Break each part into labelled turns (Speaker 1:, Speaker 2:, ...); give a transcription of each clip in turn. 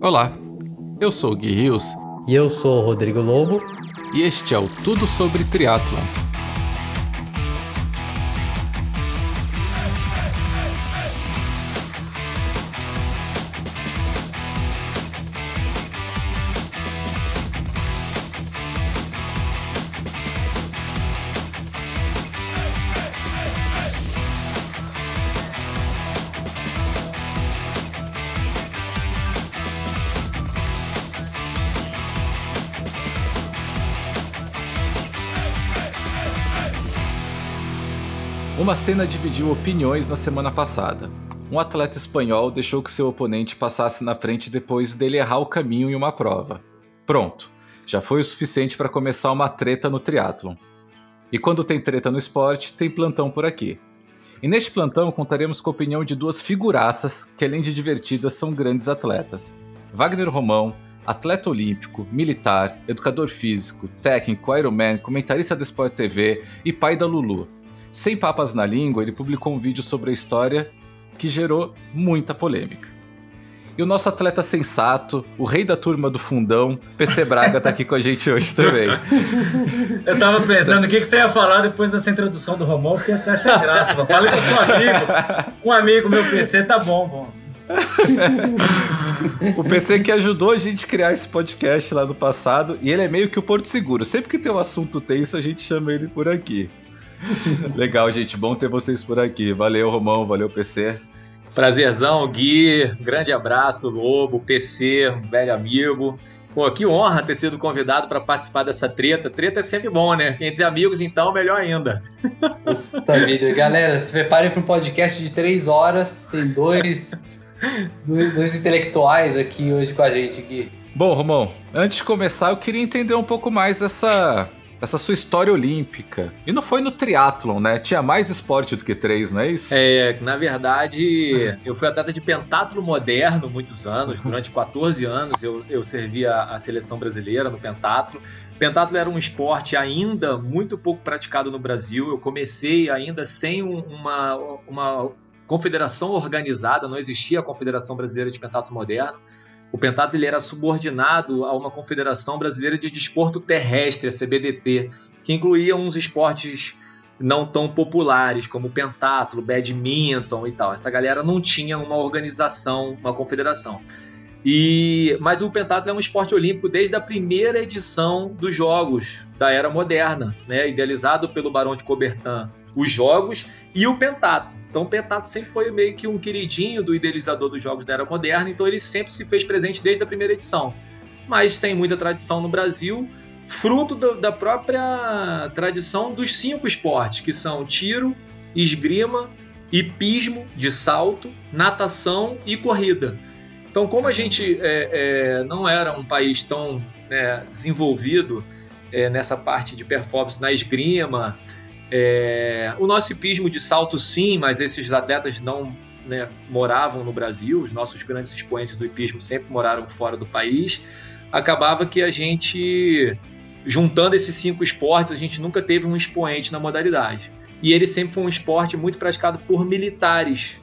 Speaker 1: Olá, eu sou o Gui Rios.
Speaker 2: E eu sou o Rodrigo Lobo.
Speaker 1: E este é o Tudo Sobre Triatlon. Cena dividiu opiniões na semana passada. Um atleta espanhol deixou que seu oponente passasse na frente depois dele errar o caminho em uma prova. Pronto, já foi o suficiente para começar uma treta no triatlon. E quando tem treta no esporte, tem plantão por aqui. E neste plantão contaremos com a opinião de duas figuraças que, além de divertidas, são grandes atletas. Wagner Romão, atleta olímpico, militar, educador físico, técnico, Ironman, comentarista do Sport TV e pai da Lulu. Sem papas na língua, ele publicou um vídeo sobre a história que gerou muita polêmica. E o nosso atleta sensato, o rei da turma do fundão, PC Braga, tá aqui com a gente hoje também.
Speaker 3: Eu tava pensando o que, que você ia falar depois dessa introdução do Romão, porque até sem graça. Fala que eu sou amigo. Um amigo meu PC tá bom, bom.
Speaker 1: o PC que ajudou a gente a criar esse podcast lá no passado, e ele é meio que o Porto Seguro. Sempre que tem um assunto tenso, a gente chama ele por aqui. Legal, gente. Bom ter vocês por aqui. Valeu, Romão. Valeu, PC.
Speaker 4: Prazerzão, Gui. Grande abraço, Lobo, PC, um velho amigo. Pô, que honra ter sido convidado para participar dessa treta. Treta é sempre bom, né? Entre amigos, então, melhor ainda.
Speaker 2: Puta vida. Galera, se preparem para um podcast de três horas. Tem dois, dois intelectuais aqui hoje com a gente. Gui.
Speaker 1: Bom, Romão, antes de começar, eu queria entender um pouco mais essa essa sua história olímpica. E não foi no triatlon, né? Tinha mais esporte do que três, não é isso?
Speaker 4: É, na verdade, eu fui atleta de pentatlo moderno muitos anos. Durante 14 anos eu, eu servi a, a seleção brasileira no pentatlo. Pentatlo era um esporte ainda muito pouco praticado no Brasil. Eu comecei ainda sem uma, uma confederação organizada, não existia a Confederação Brasileira de Pentatlo Moderno. O pentatlo ele era subordinado a uma Confederação Brasileira de Desporto Terrestre, a CBDT, que incluía uns esportes não tão populares, como o pentatlo, badminton e tal. Essa galera não tinha uma organização, uma confederação. E, mas o pentatlo é um esporte olímpico desde a primeira edição dos Jogos da Era Moderna, né? idealizado pelo Barão de Coubertin, os Jogos e o pentatlo. Então o Pentato sempre foi meio que um queridinho do idealizador dos jogos da era moderna, então ele sempre se fez presente desde a primeira edição. Mas sem muita tradição no Brasil, fruto do, da própria tradição dos cinco esportes, que são tiro, esgrima, hipismo de salto, natação e corrida. Então, como a gente é, é, não era um país tão né, desenvolvido é, nessa parte de performance na esgrima, é, o nosso hipismo de salto, sim, mas esses atletas não né, moravam no Brasil, os nossos grandes expoentes do hipismo sempre moraram fora do país. Acabava que a gente, juntando esses cinco esportes, a gente nunca teve um expoente na modalidade. E ele sempre foi um esporte muito praticado por militares,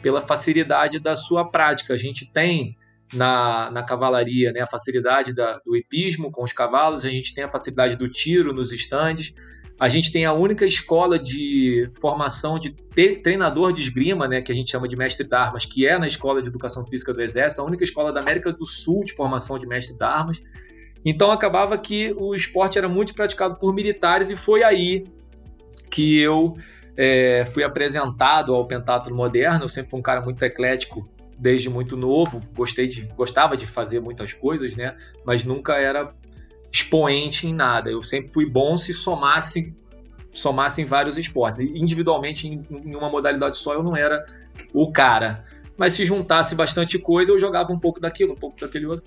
Speaker 4: pela facilidade da sua prática. A gente tem na, na cavalaria né, a facilidade da, do hipismo com os cavalos, a gente tem a facilidade do tiro nos estandes a gente tem a única escola de formação de treinador de esgrima, né, que a gente chama de mestre de armas, que é na Escola de Educação Física do Exército, a única escola da América do Sul de formação de mestre de armas. Então acabava que o esporte era muito praticado por militares e foi aí que eu é, fui apresentado ao pentatlo moderno. Eu sempre fui um cara muito eclético desde muito novo, gostei de, gostava de fazer muitas coisas, né? Mas nunca era expoente em nada. Eu sempre fui bom se somasse somasse em vários esportes. Individualmente, em, em uma modalidade só, eu não era o cara. Mas se juntasse bastante coisa, eu jogava um pouco daquilo, um pouco daquele outro.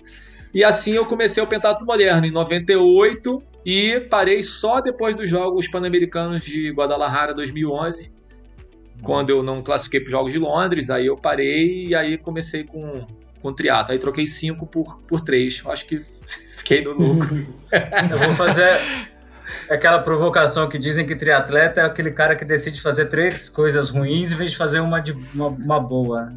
Speaker 4: E assim eu comecei o pentatlo moderno em 98 e parei só depois dos Jogos Pan-Americanos de Guadalajara 2011, quando eu não classifiquei para os Jogos de Londres, aí eu parei e aí comecei com com triatlo. Aí troquei 5 por, por 3. Acho que fiquei no lucro.
Speaker 3: eu vou fazer. Aquela provocação que dizem que triatleta é aquele cara que decide fazer três coisas ruins em vez de fazer uma, de, uma, uma boa.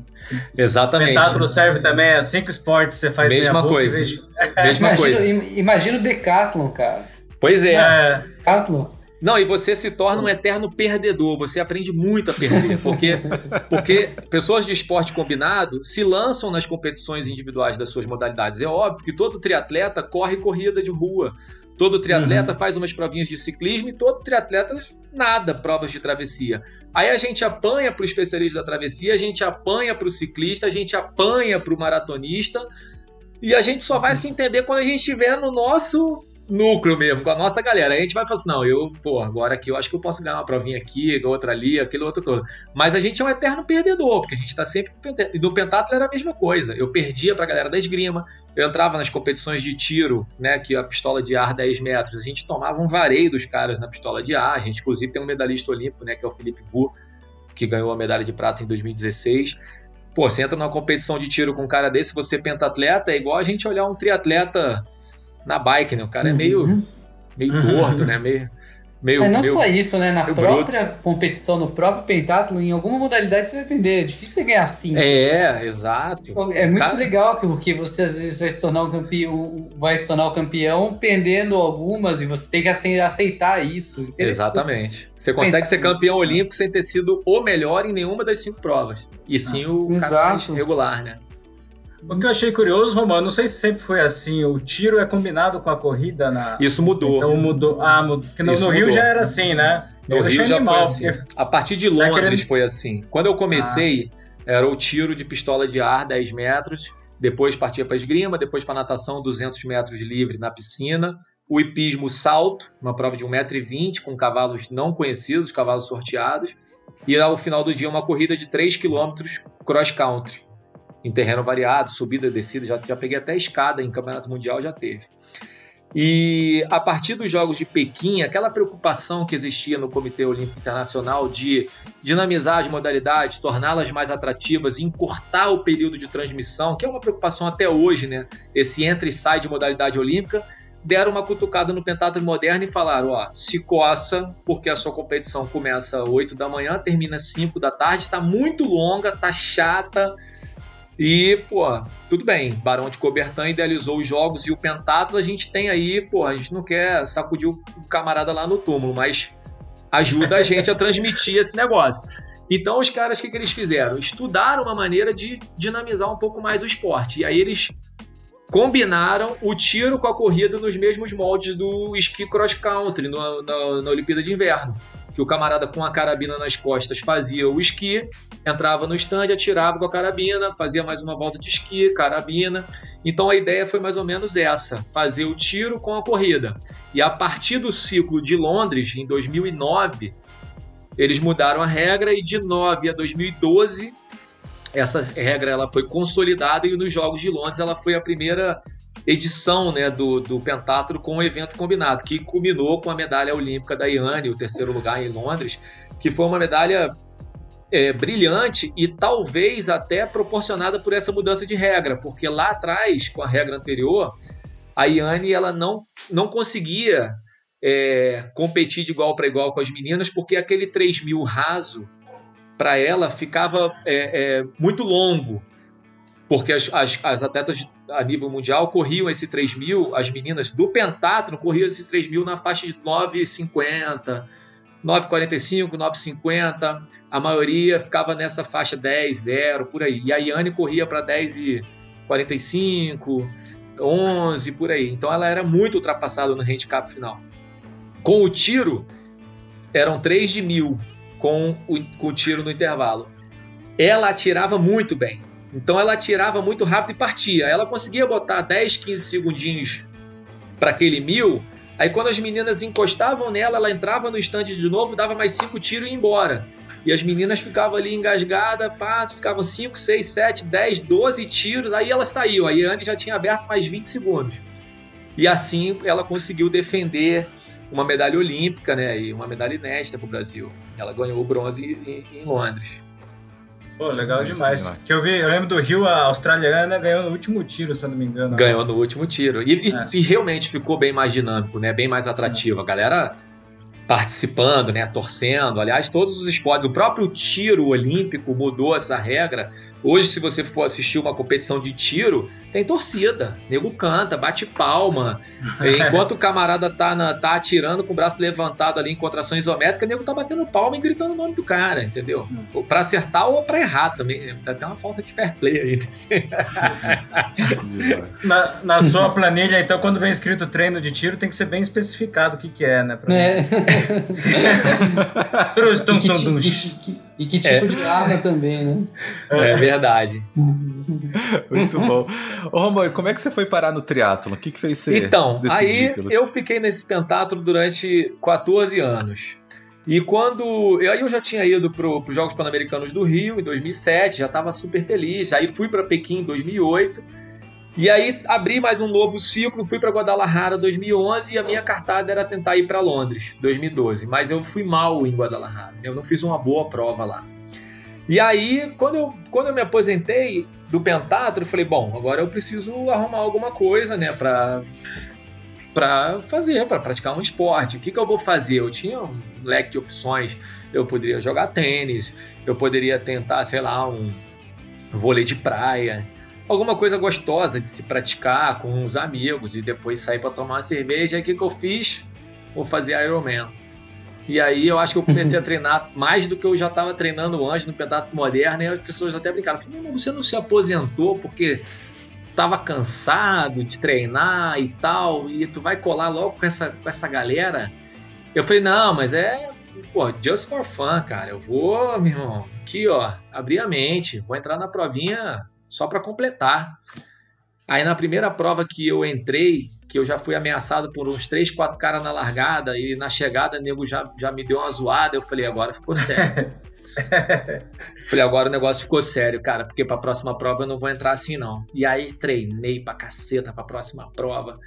Speaker 4: Exatamente.
Speaker 3: Pentatlo serve também, é cinco esportes você faz
Speaker 4: Mesma
Speaker 3: boca,
Speaker 4: coisa.
Speaker 3: de...
Speaker 4: Mesma
Speaker 2: imagina,
Speaker 4: coisa.
Speaker 2: Imagina o Decathlon, cara.
Speaker 4: Pois é.
Speaker 3: É,
Speaker 2: Decathlon.
Speaker 4: Não, e você se torna um eterno perdedor, você aprende muito a perder, porque, porque pessoas de esporte combinado se lançam nas competições individuais das suas modalidades. É óbvio que todo triatleta corre corrida de rua, todo triatleta
Speaker 3: Uhum.
Speaker 4: faz umas provinhas de ciclismo e todo triatleta nada, provas de travessia. Aí a gente apanha para o especialista da travessia, a gente apanha para o ciclista, a gente apanha para o maratonista, e a gente só vai se entender quando a gente estiver no nosso núcleo mesmo, com a nossa galera. A gente vai falar assim, não, eu, pô, agora aqui eu acho que eu posso ganhar uma provinha aqui, outra ali, aquele outro todo. Mas a gente é um eterno perdedor, porque a gente tá sempre... E no pentatlo era a mesma coisa. Eu perdia pra galera da esgrima, eu entrava nas competições de tiro, né, que a pistola de ar 10 metros, a gente tomava um vareio dos caras na pistola de ar, a gente inclusive tem um medalhista olímpico, né, que é o Felipe Vu, que ganhou a medalha de prata em 2016. Pô, você entra numa competição de tiro com um cara desse, você é pentatleta, é igual a gente olhar um triatleta na bike, né? O cara é meio, meio
Speaker 3: Uhum.
Speaker 4: torto, né? Meio, meio,
Speaker 2: Mas não
Speaker 4: meio-
Speaker 2: só isso, né? Na própria competição, no próprio pentatlo, em alguma modalidade você vai perder. É difícil você ganhar cinco.
Speaker 4: É, exato.
Speaker 2: É muito
Speaker 4: Cara-
Speaker 2: legal que- porque você às vezes vai se tornar um campeão, vai se tornar o campeão perdendo algumas e você tem que ace- aceitar isso.
Speaker 4: Exatamente. Você consegue ser campeão
Speaker 2: nisso.
Speaker 4: olímpico sem ter sido o melhor em nenhuma das cinco provas. E sim o cara mais
Speaker 2: Exato.
Speaker 4: regular, né?
Speaker 3: O que eu achei curioso, Romano, não sei se sempre foi assim, o tiro é combinado com a corrida na.
Speaker 4: Isso mudou.
Speaker 3: Então mudou. Ah, mudou. Porque no, no Rio
Speaker 4: mudou.
Speaker 3: já era assim, né?
Speaker 4: No
Speaker 3: Eu
Speaker 4: Rio já
Speaker 3: animal,
Speaker 4: foi assim.
Speaker 3: porque-
Speaker 4: A partir de Londres
Speaker 3: querendo-
Speaker 4: foi assim. Quando eu comecei, era o tiro de pistola de ar 10 metros, depois partia para esgrima, depois para natação 200 metros livre na piscina, o hipismo salto, uma prova de 1,20m com cavalos não conhecidos, cavalos sorteados, e ao final do dia uma corrida de 3 km cross country, em terreno variado, subida, descida, já, já peguei até escada em campeonato mundial, já teve. E a partir dos Jogos de Pequim, aquela preocupação que existia no Comitê Olímpico Internacional de dinamizar as modalidades, torná-las mais atrativas, encurtar o período de transmissão, que é uma preocupação até hoje, né? Esse entra e sai de modalidade olímpica, deram uma cutucada no pentatlo moderno e falaram: ó, se coça, porque a sua competição começa às 8 da manhã, termina às 5 da tarde, está muito longa, tá chata. E, pô, tudo bem, Barão de Cobertan idealizou os jogos e o pentatlo a gente tem aí, pô, a gente não quer sacudir o camarada lá no túmulo, mas ajuda a gente a transmitir esse negócio. Então os caras, o que, que eles fizeram? Estudaram uma maneira de dinamizar um pouco mais o esporte. E aí eles combinaram o tiro com a corrida nos mesmos moldes do esqui cross country no- na Olimpíada de Inverno. Que o camarada com a carabina nas costas fazia o esqui, entrava no stand, atirava com a carabina, fazia mais uma volta de esqui, carabina. Então a ideia foi mais ou menos essa: fazer o tiro com a corrida. E a partir do ciclo de Londres, em 2009, eles mudaram a regra e de 9 a 2012 essa regra ela foi consolidada e nos Jogos de Londres ela foi a primeira edição né, do, do pentatlo com o evento combinado, que culminou com a medalha olímpica da Iane, o terceiro lugar em Londres, que foi uma medalha é, brilhante e talvez até proporcionada por essa mudança de regra, porque lá atrás, com a regra anterior, a Iane ela não, não conseguia é, competir de igual para igual com as meninas, porque aquele 3 mil raso para ela ficava é, é, muito longo, porque as, as, as, atletas a nível mundial corriam esse 3 mil, as meninas do pentatlo corriam esse 3 mil na faixa de 9,50, 9,45, 9,50, a maioria ficava nessa faixa 10, 0, por aí. E a Yane corria para 10,45, 11, por aí. Então ela era muito ultrapassada no handicap final. Com o tiro, eram 3 de mil com o, com o tiro no intervalo. Ela atirava muito bem. Então ela atirava muito rápido e partia. Ela conseguia botar 10, 15 segundinhos para aquele mil. Aí quando as meninas encostavam nela, ela entrava no stand de novo, dava mais cinco tiros e ia embora. E as meninas ficavam ali engasgadas, pá, ficavam 5, 6, 7, 10, 12 tiros, aí ela saiu. Aí a Anne já tinha aberto mais 20 segundos. E assim ela conseguiu defender uma medalha olímpica, né? E uma medalha inédita para o Brasil. Ela ganhou o bronze em, em Londres.
Speaker 3: Pô, legal demais. Que eu vi, eu lembro do Rio, a australiana ganhou no último tiro, se eu não me engano.
Speaker 4: Ganhou no último tiro. E, é. e, e realmente ficou bem mais dinâmico, né? Bem mais atrativo. A galera participando, né, torcendo. Aliás, todos os esportes, o próprio tiro olímpico mudou essa regra Hoje, se você for assistir uma competição de tiro, tem torcida. Nego canta, bate palma. Enquanto o camarada tá, na, tá atirando com o braço levantado ali em contração isométrica, o nego tá batendo palma e gritando o nome do cara, entendeu? Ou pra acertar ou pra errar também. Tá até uma falta de fair play aí.
Speaker 3: na, na sua planilha, então, quando vem escrito treino de tiro, tem que ser bem especificado o que, que é, né? Pra
Speaker 2: é. e, que, e, e que tipo é. de arma também, né?
Speaker 4: É verdade.
Speaker 1: Muito bom. Ô, Romão, como é que você foi parar no triatlo? O que, que fez você
Speaker 4: Então, aí eu fiquei nesse pentatlo durante 14 anos. E quando. Aí eu já tinha ido para os Jogos Pan-Americanos do Rio em 2007, já estava super feliz. Aí fui para Pequim em 2008. E aí abri mais um novo ciclo, fui para Guadalajara 2011 e a minha cartada era tentar ir para Londres 2012, mas eu fui mal em Guadalajara. Eu não fiz uma boa prova lá. E aí, quando eu, quando eu me aposentei do pentatlo, eu falei, bom, agora eu preciso arrumar alguma coisa, né, para para fazer, para praticar um esporte. O que, que eu vou fazer? Eu tinha um leque de opções. Eu poderia jogar tênis, eu poderia tentar, sei lá, um vôlei de praia, alguma coisa gostosa de se praticar com os amigos e depois sair para tomar uma cerveja. E o que, que eu fiz? Vou fazer Ironman. E aí eu acho que eu comecei a treinar mais do que eu já estava treinando antes no Pentatlo Moderno. E as pessoas até brincaram: Falaram, você não se aposentou porque estava cansado de treinar e tal, e tu vai colar logo com essa, com essa galera? Eu falei: não, mas é pô, just for fun, cara. Eu vou, meu irmão, aqui ó, abrir a mente, vou entrar na provinha só para completar. Aí na primeira prova que eu entrei, que eu já fui ameaçado por uns três, quatro caras na largada e na chegada o nego já, já me deu uma zoada, eu falei, agora ficou sério. falei, agora o negócio ficou sério, cara, porque pra próxima prova eu não vou entrar assim não. E aí treinei pra caceta pra próxima prova.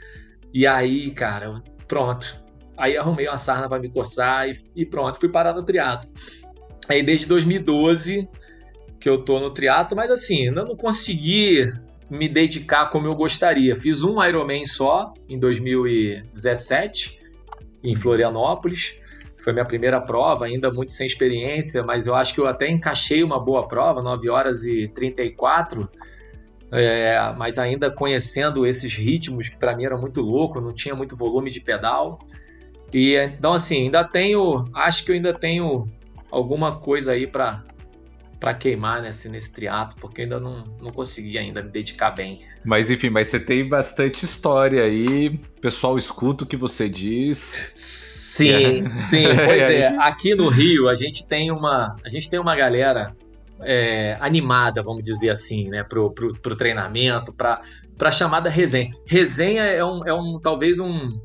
Speaker 4: E aí, cara, pronto. Aí arrumei uma sarna para me coçar e, e, pronto, fui parar no triatlo. Aí desde 2012 que eu tô no triatlo, mas assim, ainda não consegui me dedicar como eu gostaria. Fiz um Ironman só em 2017 em Florianópolis. Foi minha primeira prova, ainda muito sem experiência, mas eu acho que eu até encaixei uma boa prova, 9 horas e 34. É, mas ainda conhecendo esses ritmos que para mim era muito louco, não tinha muito volume de pedal. E então assim, ainda tenho, acho que eu ainda tenho alguma coisa aí para para queimar nesse, nesse triato, porque eu ainda não, não consegui ainda me dedicar bem.
Speaker 1: Mas enfim, mas você tem bastante história aí, pessoal escuta o que você diz.
Speaker 4: Sim, é. sim, pois é. Aqui no Rio a gente tem uma, a gente tem uma galera é, animada, vamos dizer assim, né, pro, pro, pro treinamento, para para chamada resenha. Resenha é um, é um talvez um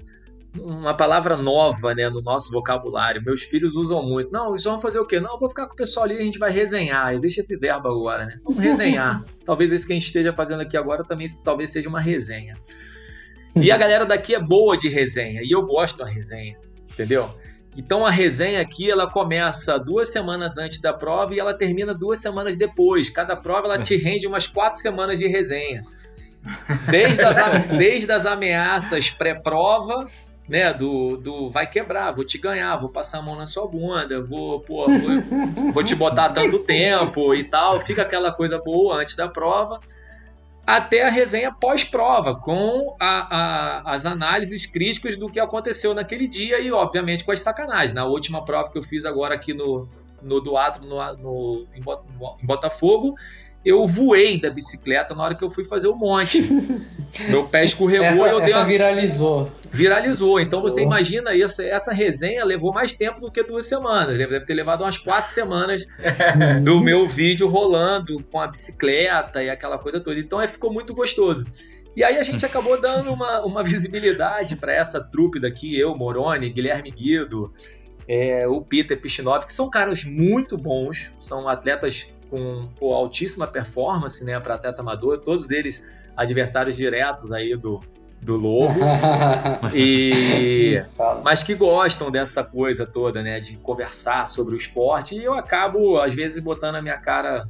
Speaker 4: uma palavra nova né, no nosso vocabulário. Meus filhos usam muito. Não, isso vamos fazer o quê? Não, vou ficar com o pessoal ali e a gente vai resenhar. Existe esse verbo agora, né? Vamos resenhar. talvez isso que a gente esteja fazendo aqui agora também talvez seja uma resenha. E a galera daqui é boa de resenha. E eu gosto da resenha, entendeu? Então a resenha aqui ela começa duas semanas antes da prova e ela termina duas semanas depois. Cada prova ela te rende umas quatro semanas de resenha. Desde as, desde as ameaças pré-prova né, do, do vai quebrar, vou te ganhar, vou passar a mão na sua bunda, vou, pô, vou, vou te botar tanto tempo e tal. Fica aquela coisa boa antes da prova, até a resenha pós-prova, com a, a, as análises críticas do que aconteceu naquele dia e, obviamente, com as sacanagens. Na última prova que eu fiz agora aqui no, no Duatro, no, no, em Botafogo, eu voei da bicicleta na hora que eu fui fazer o monte. Meu pé escorregou
Speaker 2: essa,
Speaker 4: e eu
Speaker 2: dei uma... viralizou.
Speaker 4: Viralizou. Então você imagina isso, essa resenha levou mais tempo do que duas semanas. Deve ter levado umas quatro semanas do meu vídeo rolando com a bicicleta e aquela coisa toda. Então é, ficou muito gostoso. E aí a gente acabou dando uma, uma visibilidade para essa trupe daqui, eu, Moroni, Guilherme Guido, é, o Peter Pichinov, que são caras muito bons, são atletas com pô, altíssima performance, né, para atleta amador, todos eles adversários diretos aí do, do Lobo, e mas que gostam dessa coisa toda, né, de conversar sobre o esporte, e eu acabo às vezes botando a minha cara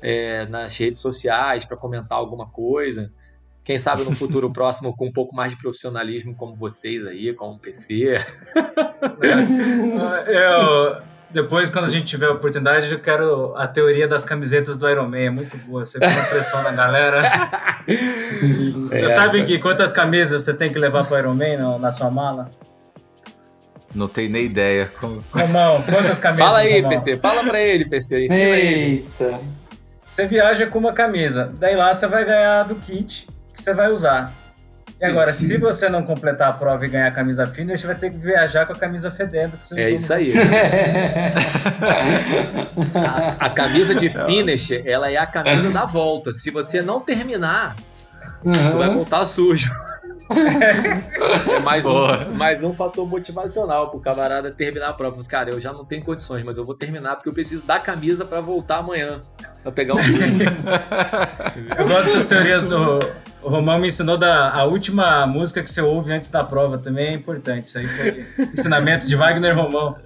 Speaker 4: é, nas redes sociais para comentar alguma coisa. Quem sabe no futuro próximo com um pouco mais de profissionalismo como vocês aí, como o PC.
Speaker 3: eu, depois, quando a gente tiver a oportunidade, eu quero a teoria das camisetas do Iron Man. É muito boa. Você põe pressão na galera. Você é, sabe que quantas camisas você tem que levar para o Iron Man na sua mala?
Speaker 1: Não tenho nem ideia.
Speaker 3: Romão, quantas camisas?
Speaker 4: Fala aí,
Speaker 3: Romão?
Speaker 4: PC. Fala para ele, PC. Ensina
Speaker 2: Eita. Ele.
Speaker 3: Você viaja com uma camisa. Daí lá você vai ganhar do kit que você vai usar. E agora, Sim. se você não completar a prova e ganhar a camisa finish, você vai ter que viajar com a camisa fedendo. Que você
Speaker 4: é isso aí. a, a, camisa de finish, ela é a camisa da volta. Se você não terminar, uhum. tu vai voltar sujo. É mais um, mais um fator motivacional pro camarada terminar a prova. Cara, eu já não tenho condições, mas eu vou terminar porque eu preciso da camisa para voltar amanhã. Pra pegar um
Speaker 3: Eu gosto dessas teorias do. O Romão me ensinou da a última música que você ouve antes da prova também é importante. Isso aí foi ensinamento de Wagner Romão.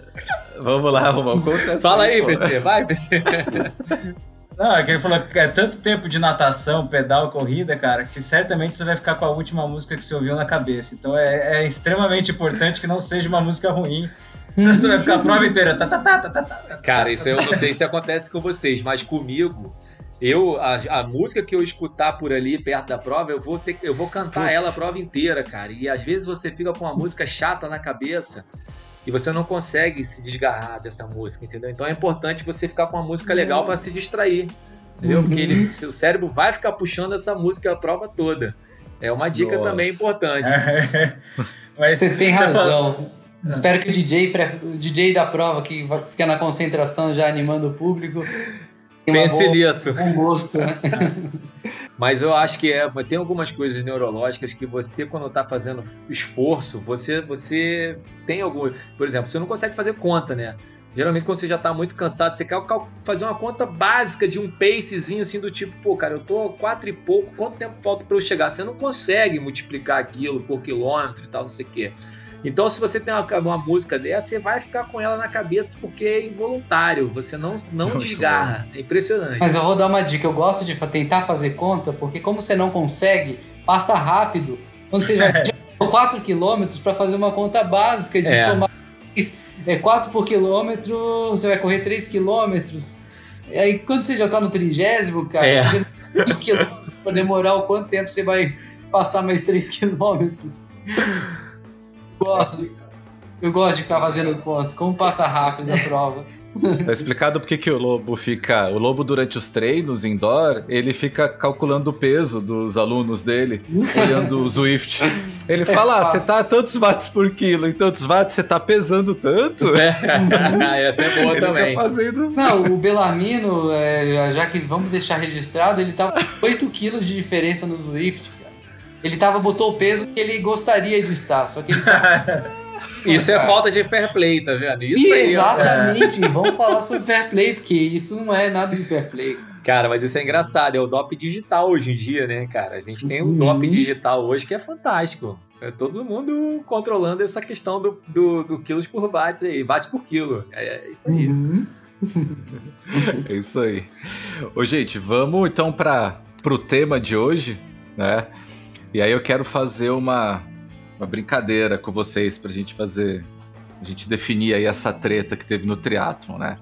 Speaker 1: Vamos lá, Romão, conta
Speaker 4: Fala aí, PC, vai, PC.
Speaker 3: Não, é que ele falou que é tanto tempo de natação, pedal, corrida, cara, que certamente você vai ficar com a última música que você ouviu na cabeça. Então é, é extremamente importante que não seja uma música ruim. Senão você vai ficar a prova inteira. Tá, tá, tá, tá, tá, tá,
Speaker 4: cara, isso eu não sei se acontece com vocês, mas comigo, eu a, a, música que eu escutar por ali perto da prova, eu vou ter, eu vou cantar Putz. ela a prova inteira, cara. E às vezes você fica com uma música chata na cabeça e você não consegue se desgarrar dessa música, entendeu? Então é importante você ficar com uma música legal para se distrair, entendeu? Porque ele, uhum. seu cérebro vai ficar puxando essa música a prova toda. É uma dica Nossa. também importante.
Speaker 2: Mas você tem razão. Fala... Espero que o DJ, o DJ da prova, que fica na concentração já animando o público,
Speaker 4: Pense nisso.
Speaker 2: Um gosto, né?
Speaker 4: Mas eu acho que é, tem algumas coisas neurológicas que você, quando está fazendo esforço, você, você tem algum. Por exemplo, você não consegue fazer conta, né? Geralmente, quando você já está muito cansado, você quer fazer uma conta básica de um pacezinho assim do tipo, pô, cara, eu tô quatro e pouco, quanto tempo falta para eu chegar? Você não consegue multiplicar aquilo por quilômetro e tal, não sei o quê. Então, se você tem uma, uma, música dessa, você vai ficar com ela na cabeça porque é involuntário, você não, não desgarra. É impressionante.
Speaker 2: Mas eu vou dar uma dica: eu gosto de tentar fazer conta, porque como você não consegue, passa rápido. Quando você já 4 quilômetros para fazer uma conta básica de é. somar é 4 por quilômetro, você vai correr 3 quilômetros. E aí, quando você já está no trigésimo, cara, é. você demora quilômetros para demorar o quanto tempo você vai passar mais 3 quilômetros. Gosto. Eu gosto de ficar fazendo conta. Como passa rápido a prova.
Speaker 1: Tá explicado porque que o lobo fica. O lobo, durante os treinos indoor, ele fica calculando o peso dos alunos dele, olhando o Zwift. Ele é fala: ah, você tá a tantos watts por quilo, em tantos watts você tá pesando tanto.
Speaker 4: É, essa é boa ele também.
Speaker 2: Tá fazendo... Não, o Belarmino, é, já que vamos deixar registrado, ele tava com 8 quilos de diferença no Zwift. Ele tava, botou o peso que ele gostaria de estar, só que ele tá...
Speaker 4: Isso é falta de fair play, tá vendo?
Speaker 2: Isso aí, Exatamente, é. vamos falar sobre fair play, porque isso não é nada de fair play.
Speaker 4: Cara, mas isso é engraçado, é o DOP digital hoje em dia, né, cara? A gente tem o uhum. DOP digital hoje que é fantástico. É todo mundo controlando essa questão do, do, do quilos por watts aí, watts por quilo. É, é isso aí. Uhum.
Speaker 1: é isso aí. Ô, gente, vamos então para pro tema de hoje, né? E aí eu quero fazer uma, uma brincadeira com vocês pra gente fazer. A gente definir aí essa treta que teve no triatlon, né?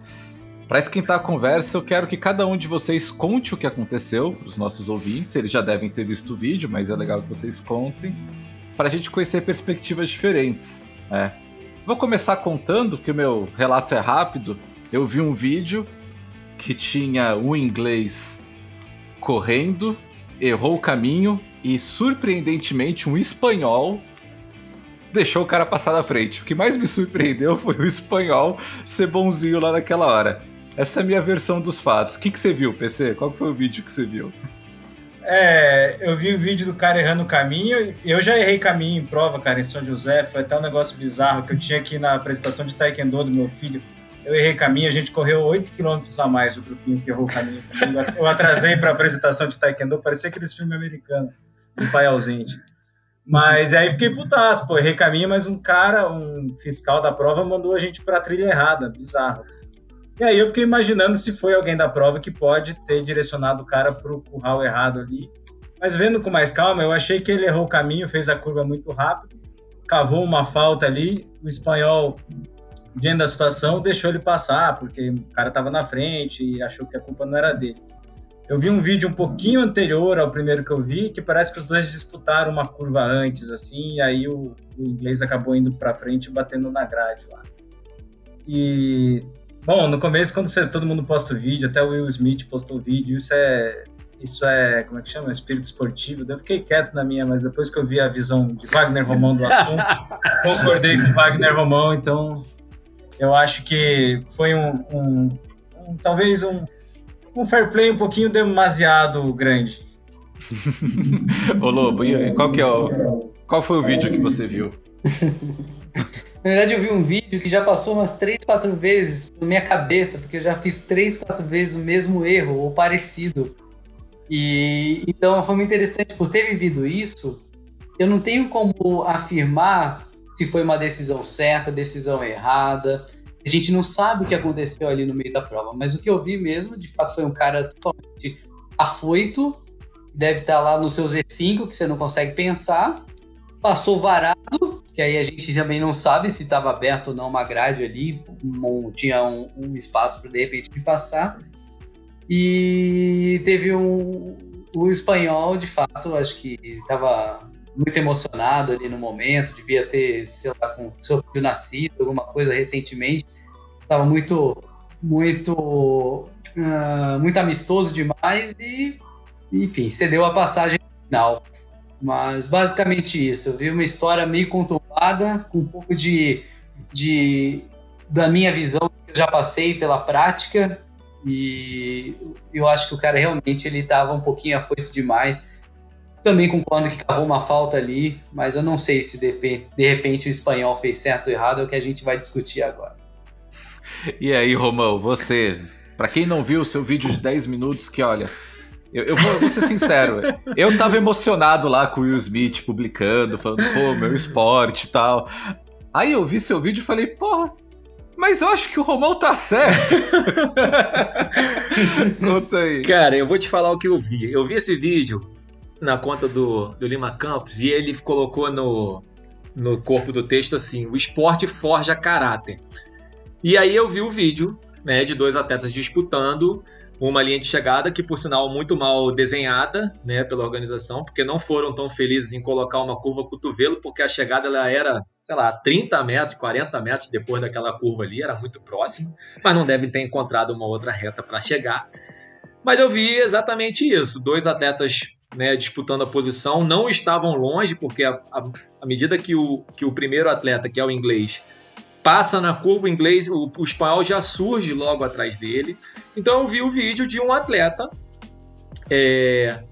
Speaker 1: Para esquentar a conversa, eu quero que cada um de vocês conte o que aconteceu para os nossos ouvintes. Eles já devem ter visto o vídeo, mas é legal que vocês contem, para a gente conhecer perspectivas diferentes. Né? Vou começar contando, que o meu relato é rápido. Eu vi um vídeo que tinha um inglês correndo, errou o caminho e surpreendentemente um espanhol deixou o cara passar na frente. O que mais me surpreendeu foi o espanhol ser bonzinho lá naquela hora. Essa é a minha versão dos fatos. O que, que você viu, PC? Qual foi o vídeo que você viu?
Speaker 3: É, eu vi o vídeo do cara errando o caminho. Eu já errei caminho em prova, cara, em São José. Foi até um negócio bizarro que eu tinha aqui na apresentação de Taekwondo do meu filho. Eu errei caminho, a gente correu 8 km a mais, o grupinho que errou o caminho. Eu atrasei para a apresentação de Taekwondo, parecia aqueles filmes americanos de pai ausente. Mas aí fiquei putaço, pô, errei caminho, mas um cara, um fiscal da prova, mandou a gente pra trilha errada, bizarro. Assim. E aí eu fiquei imaginando se foi alguém da prova que pode ter direcionado o cara para o curral errado ali. Mas vendo com mais calma, eu achei que ele errou o caminho, fez a curva muito rápido, cavou uma falta ali, o espanhol, vendo a situação, deixou ele passar, porque o cara estava na frente e achou que a culpa não era dele. Eu vi um vídeo um pouquinho anterior ao primeiro que eu vi, que parece que os dois disputaram uma curva antes, assim, e aí o, o inglês acabou indo para frente e batendo na grade lá. E, bom, no começo, quando você, todo mundo posta o vídeo, até o Will Smith postou o vídeo, isso é, isso é, como é que chama? Espírito esportivo. Eu fiquei quieto na minha, mas depois que eu vi a visão de Wagner Romão do assunto, concordei com Wagner Romão, então eu acho que foi um, um, um talvez um um fair play um pouquinho demasiado grande.
Speaker 1: Ô Lobo, qual que é o, qual foi o vídeo que você viu?
Speaker 2: Na verdade, eu vi um vídeo que já passou umas três, quatro vezes na minha cabeça, porque eu já fiz três, quatro vezes o mesmo erro ou parecido. E então foi muito interessante por ter vivido isso. Eu não tenho como afirmar se foi uma decisão certa, decisão errada. A gente não sabe o que aconteceu ali no meio da prova, mas o que eu vi mesmo, de fato, foi um cara totalmente afoito, deve estar lá no seu Z5, que você não consegue pensar, passou varado, que aí a gente também não sabe se estava aberto ou não uma grade ali, um, tinha um, um espaço para de repente passar. E teve um. O espanhol, de fato, acho que estava muito emocionado ali no momento, devia ter, sei lá, com seu filho nascido, alguma coisa recentemente. Tava muito, muito, uh, muito amistoso demais e, enfim, cedeu a passagem final. Mas basicamente isso. Eu vi uma história meio conturbada, com um pouco de, de da minha visão que eu já passei pela prática e eu acho que o cara realmente ele estava um pouquinho afoito demais também concordo que cavou uma falta ali, mas eu não sei se de, de repente o espanhol fez certo ou errado, é o que a gente vai discutir agora.
Speaker 1: E aí, Romão, você, para quem não viu o seu vídeo de 10 minutos, que olha, eu, eu, vou, eu, vou, ser sincero, eu tava emocionado lá com o Will Smith publicando, falando, pô, meu esporte e tal. Aí eu vi seu vídeo e falei, porra, mas eu acho que o Romão tá certo.
Speaker 4: Conta aí. Cara, eu vou te falar o que eu vi. Eu vi esse vídeo na conta do, do Lima Campos e ele colocou no, no corpo do texto assim: o esporte forja caráter. E aí eu vi o vídeo né, de dois atletas disputando uma linha de chegada que, por sinal, muito mal desenhada né, pela organização, porque não foram tão felizes em colocar uma curva cotovelo, porque a chegada ela era, sei lá, 30 metros, 40 metros depois daquela curva ali, era muito próximo, mas não devem ter encontrado uma outra reta para chegar. Mas eu vi exatamente isso: dois atletas né, disputando a posição, não estavam longe, porque à medida que o, que o primeiro atleta, que é o inglês, passa na curva, o inglês, o, o espanhol já surge logo atrás dele. Então eu vi o vídeo de um atleta é,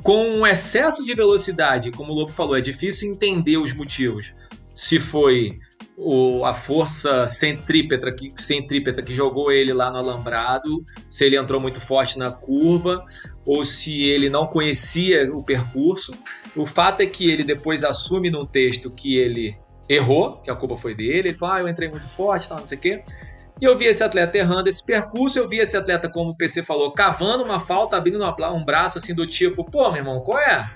Speaker 4: com um excesso de velocidade, como o Lobo falou, é difícil entender os motivos. Se foi o, a força centrípeta que, centrípeta que jogou ele lá no alambrado, se ele entrou muito forte na curva ou se ele não conhecia o percurso. O fato é que ele depois assume num texto que ele errou, que a culpa foi dele. Ele fala, ah, eu entrei muito forte, tal, não sei o quê. E eu vi esse atleta errando esse percurso, eu vi esse atleta, como o PC falou, cavando uma falta, abrindo um braço assim do tipo, pô, meu irmão, qual é?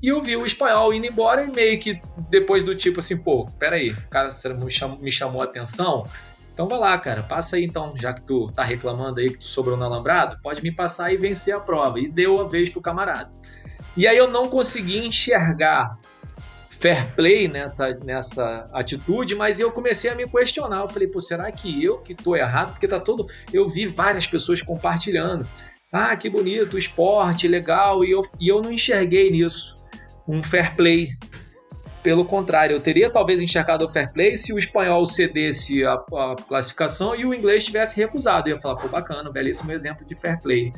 Speaker 4: E eu vi o espanhol indo embora e meio que depois do tipo assim, pô, peraí, o cara me chamou, me chamou a atenção, então vai lá, cara, passa aí então, já que tu tá reclamando aí que tu sobrou no alambrado, pode me passar e vencer a prova. E deu a vez pro camarada. E aí eu não consegui enxergar fair play nessa, nessa atitude, mas eu comecei a me questionar. Eu falei, pô, será que eu que tô errado? Porque tá todo. Eu vi várias pessoas compartilhando. Ah, que bonito, esporte, legal, e eu, e eu não enxerguei nisso um fair play. Pelo contrário, eu teria talvez enxergado o fair play se o espanhol cedesse a, a classificação e o inglês tivesse recusado. Eu ia falar, pô, bacana, belíssimo exemplo de fair play.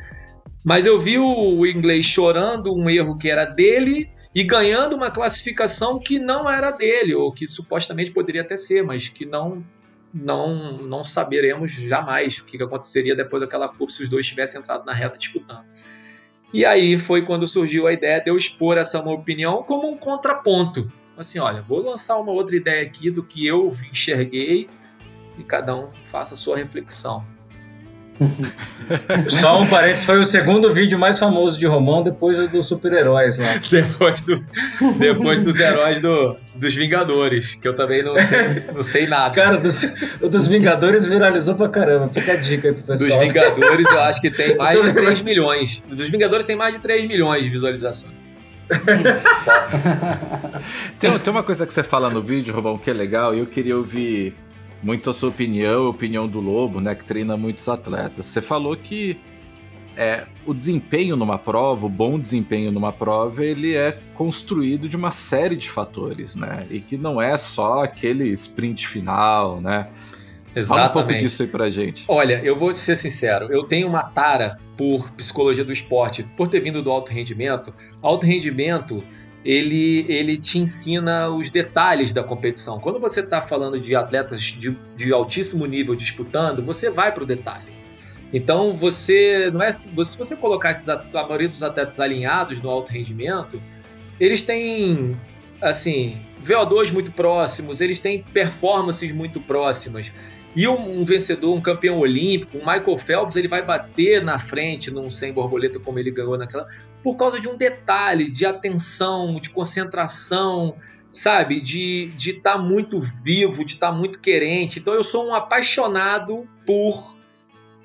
Speaker 4: Mas eu vi o inglês chorando um erro que era dele e ganhando uma classificação que não era dele, ou que supostamente poderia até ser, mas que não não não saberemos jamais o que aconteceria depois daquela curva se os dois tivessem entrado na reta disputando. E aí foi quando surgiu a ideia de eu expor essa minha opinião como um contraponto. Assim, olha, vou lançar uma outra ideia aqui do que eu enxerguei e cada um faça a sua reflexão.
Speaker 3: Só um parênteses, foi o segundo vídeo mais famoso de Romão depois do super-heróis lá.
Speaker 4: depois, do, depois dos heróis do, dos Vingadores, que eu também não sei, não sei nada.
Speaker 3: Cara, dos, o dos Vingadores viralizou pra caramba. Fica a dica aí pro pessoal.
Speaker 4: Dos Vingadores eu acho que tem mais de 3 milhões. Dos Vingadores tem mais de 3 milhões de visualizações.
Speaker 1: tem, tem uma coisa que você fala no vídeo, Romão, que é legal, e eu queria ouvir muito a sua opinião, a opinião do Lobo, né, que treina muitos atletas. Você falou que é, o desempenho numa prova, o bom desempenho numa prova, ele é construído de uma série de fatores, né? E que não é só aquele sprint final, né?
Speaker 4: Exatamente.
Speaker 1: Fala um pouco disso aí pra gente.
Speaker 4: Olha, eu vou ser sincero, eu tenho uma tara por psicologia do esporte, por ter vindo do alto rendimento. Alto rendimento ele, ele te ensina os detalhes da competição. Quando você está falando de atletas de, de altíssimo nível disputando, você vai para o detalhe. Então você não é se você colocar esses, a maioria dos atletas alinhados no alto rendimento, eles têm assim VO2 muito próximos, eles têm performances muito próximas. E um, um, vencedor, um campeão olímpico, um Michael Phelps, ele vai bater na frente num 100 borboleta como ele ganhou naquela, por causa de um detalhe, de atenção, de concentração, sabe? De estar tá muito vivo, de estar tá muito querente. Então eu sou um apaixonado por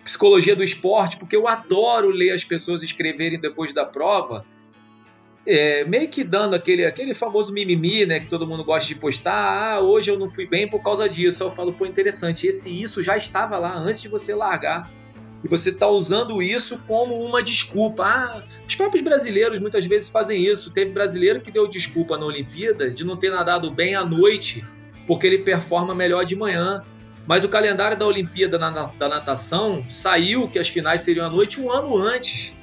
Speaker 4: psicologia do esporte, porque eu adoro ler as pessoas escreverem depois da prova é, meio que dando aquele, aquele famoso mimimi, né, que todo mundo gosta de postar, ah, hoje eu não fui bem por causa disso. Eu falo, pô, interessante, esse isso já estava lá antes de você largar. E você está usando isso como uma desculpa. Ah, os próprios brasileiros muitas vezes fazem isso. Teve brasileiro que deu desculpa na Olimpíada de não ter nadado bem à noite, porque ele performa melhor de manhã. Mas o calendário da Olimpíada na, da natação saiu que as finais seriam à noite um ano antes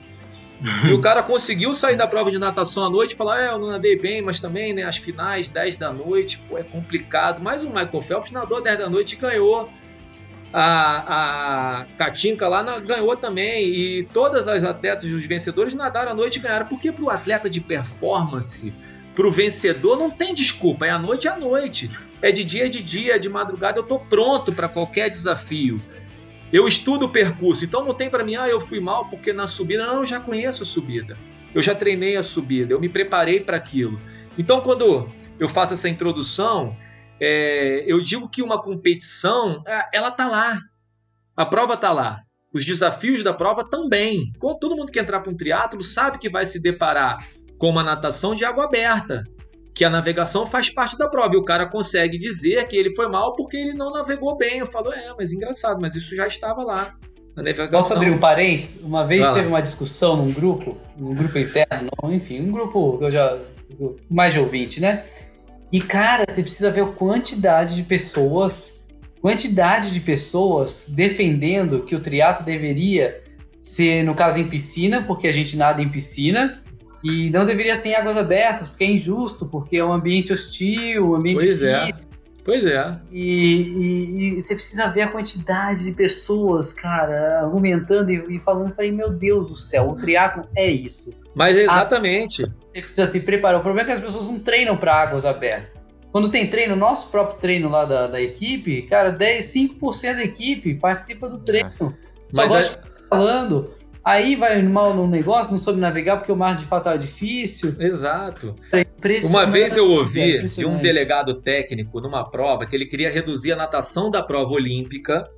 Speaker 4: e o cara conseguiu sair da prova de natação à noite e falar: é, eu não nadei bem, mas também, né, as finais, 10 da noite, pô, é complicado. Mas o Michael Phelps nadou 10 da noite e ganhou. A, a Katinka lá ganhou também. E todas as atletas, os vencedores, nadaram à noite e ganharam. Porque para o atleta de performance, para o vencedor, não tem desculpa. É à noite, é à noite. É de dia, é de dia, é de madrugada. Eu tô pronto para qualquer desafio. Eu estudo o percurso, então não tem para mim, ah, eu fui mal porque na subida. Não, eu já conheço a subida. Eu já treinei a subida, eu me preparei para aquilo. Então, quando eu faço essa introdução, é, eu digo que uma competição, é, ela tá lá. A prova tá lá. Os desafios da prova também. Todo mundo que entrar para um triatlo sabe que vai se deparar com uma natação de água aberta que a navegação faz parte da prova. E o cara consegue dizer que ele foi mal porque ele não navegou bem. Eu falo, é, mas engraçado, mas isso já estava lá. Na navegação.
Speaker 2: Posso abrir um parênteses? Uma vez teve uma discussão num grupo, num grupo interno, enfim, um grupo que eu já. mais de ouvinte, né? E, cara, você precisa ver a quantidade de pessoas, quantidade de pessoas defendendo que o triatlo deveria ser, no caso, em piscina, porque a gente nada em piscina, e não deveria ser em águas abertas, porque é injusto, porque é um ambiente hostil, um ambiente
Speaker 4: pois é. difícil. É. Pois é.
Speaker 2: E, e, e, você precisa ver a quantidade de pessoas, cara, argumentando e, e falando. Eu falei, meu Deus do céu, o triatlo é isso.
Speaker 4: Mas é exatamente.
Speaker 2: Você precisa se preparar. O problema é que as pessoas não treinam para águas abertas. Quando tem treino, nosso próprio treino lá da, da equipe, cara, 10, 5% da equipe participa do treino. É. Só Mas gosto é... falando. Aí vai mal no negócio, não soube navegar porque o mar de fato era difícil.
Speaker 4: Exato. É Uma vez eu ouvi de um delegado técnico numa prova que ele queria reduzir a natação da prova olímpica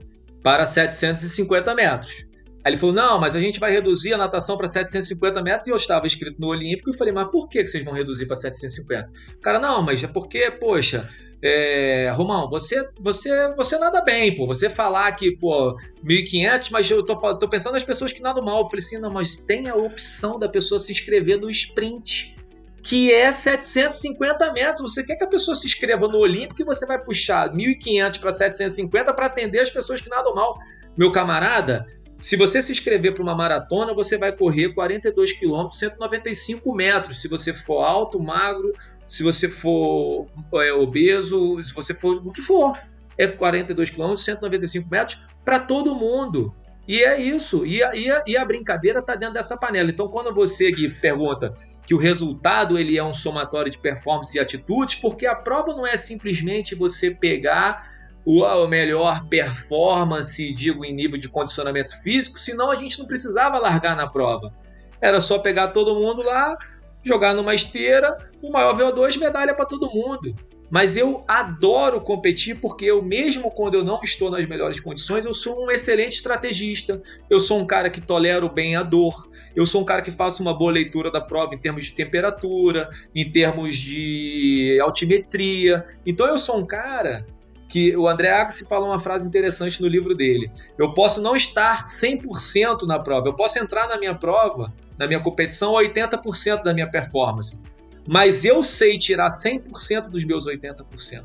Speaker 4: para 750 metros. Aí ele falou: não, mas a gente vai reduzir a natação para 750 metros e eu estava inscrito no Olímpico e falei: mas por que vocês vão reduzir para 750? O cara, não, mas é porque, poxa, é, Romão, você, você, você nada bem, pô. Você falar que, pô, 1.500, mas eu tô, tô pensando nas pessoas que nadam mal. Eu falei assim, não, mas tem a opção da pessoa se inscrever no sprint, que é 750 metros. Você quer que a pessoa se inscreva no Olímpico e você vai puxar 1.500 para 750 para atender as pessoas que nadam mal. Meu camarada, se você se inscrever para uma maratona, você vai correr 42 quilômetros, 195 metros. Se você for alto, magro, se você for é, obeso, se você for o que for. É 42 km, 195 metros para todo mundo. E é isso. E a, e a, e a brincadeira está dentro dessa panela. Então, quando você, Gui, pergunta que o resultado ele é um somatório de performance e atitudes, porque a prova não é simplesmente você pegar a melhor performance, digo, em nível de condicionamento físico, senão a gente não precisava largar na prova. Era só pegar todo mundo lá, jogar numa esteira, o maior VO2, medalha para todo mundo. Mas eu adoro competir porque eu, mesmo quando eu não estou nas melhores condições, eu sou um excelente estrategista. Eu sou um cara que tolero bem a dor. Eu sou um cara que faço uma boa leitura da prova em termos de temperatura, em termos de altimetria. Então eu sou um cara que o André Agassi fala uma frase interessante no livro dele. Eu posso não estar 100% na prova, eu posso entrar na minha prova, na minha competição, 80% da minha performance mas eu sei tirar 100% dos meus 80%.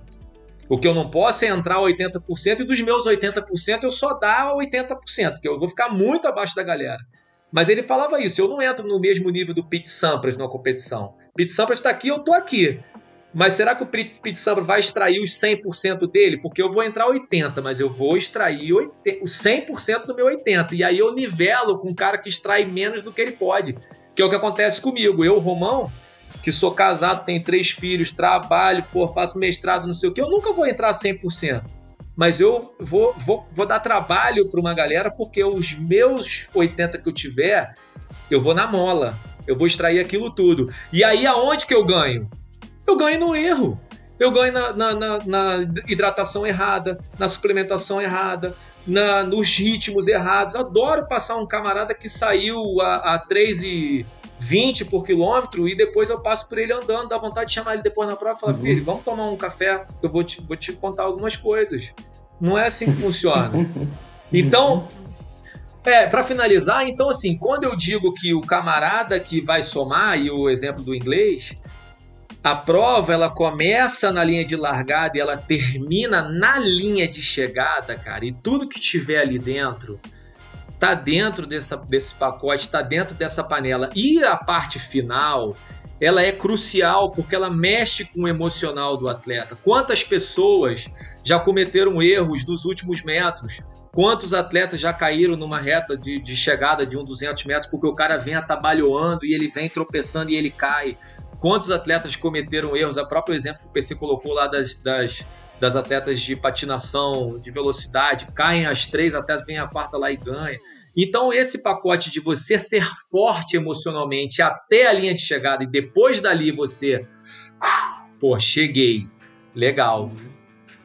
Speaker 4: O que eu não posso é entrar 80% e dos meus 80% eu só dar 80%, que eu vou ficar muito abaixo da galera. Mas ele falava isso, eu não entro no mesmo nível do Pete Sampras na competição. Pete Sampras está aqui, eu estou aqui. Mas será que o Pete Sampras vai extrair os 100% dele? Porque eu vou entrar 80%, mas eu vou extrair o 100% do meu 80%. E aí eu nivelo com um cara que extrai menos do que ele pode. Que é o que acontece comigo. Eu, Romão, que sou casado, tenho três filhos, trabalho, pô, faço mestrado, não sei o que, eu nunca vou entrar 100%. Mas eu vou, vou, vou dar trabalho para uma galera porque os meus 80 que eu tiver, eu vou na mola. Eu vou extrair aquilo tudo. E aí aonde que eu ganho? Eu ganho no erro. Eu ganho na, na, na, na hidratação errada, na suplementação errada, na, nos ritmos errados. Adoro passar um camarada que saiu a, a 3 e 20 por quilômetro e depois eu passo por ele andando, dá vontade de chamar ele depois na prova e falar, uhum. filho, vamos tomar um café, que eu vou te, vou te contar algumas coisas. Não é assim que funciona. Então, é, para finalizar, então assim, quando eu digo que o camarada que vai somar, e o exemplo do inglês, a prova ela começa na linha de largada e ela termina na linha de chegada, cara, e tudo que tiver ali dentro, está dentro dessa, desse pacote, está dentro dessa panela. E a parte final, ela é crucial porque ela mexe com o emocional do atleta. Quantas pessoas já cometeram erros nos últimos metros? Quantos atletas já caíram numa reta de, de chegada de um 200 metros porque o cara vem atabalhoando e ele vem tropeçando e ele cai? Quantos atletas cometeram erros? O próprio exemplo que o PC colocou lá das, das, das atletas de patinação, de velocidade, caem as três atletas, vem a quarta lá e ganha. Então, esse pacote de você ser forte emocionalmente até a linha de chegada e depois dali você, pô, cheguei, legal.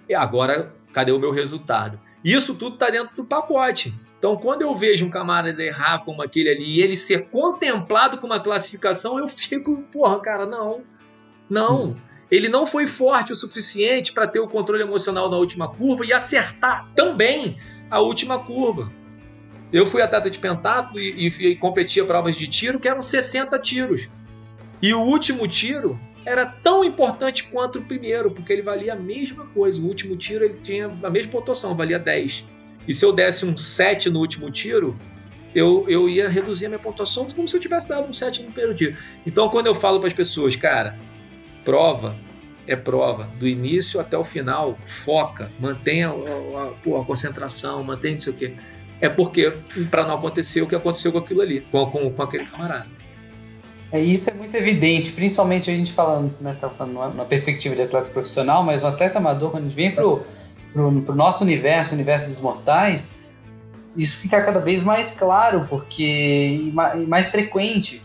Speaker 4: E agora, cadê o meu resultado? Isso tudo está dentro do pacote. Então, quando eu vejo um camarada errar como aquele ali e ele ser contemplado com uma classificação, eu fico, porra, cara, não. Não. Ele não foi forte o suficiente para ter o controle emocional na última curva e acertar também a última curva. Eu fui atleta de pentatlo e, e, e competia provas de tiro que eram 60 tiros. E o último tiro era tão importante quanto o primeiro, porque ele valia a mesma coisa. O último tiro ele tinha a mesma pontuação, valia 10. E se eu desse um 7 no último tiro, eu, eu ia reduzir a minha pontuação como se eu tivesse dado um 7 no primeiro tiro. Então, quando eu falo para as pessoas, cara, prova é prova, do início até o final, foca, mantenha a, a, a, concentração, mantenha não sei o quê é porque para não acontecer o que aconteceu com aquilo ali, com, com, com aquele camarada.
Speaker 2: É, isso é muito evidente, principalmente a gente falando, né, tá falando na perspectiva de atleta profissional, mas o atleta amador, quando a gente vem pro, pro, pro nosso universo, o universo dos mortais, isso fica cada vez mais claro, porque e mais frequente.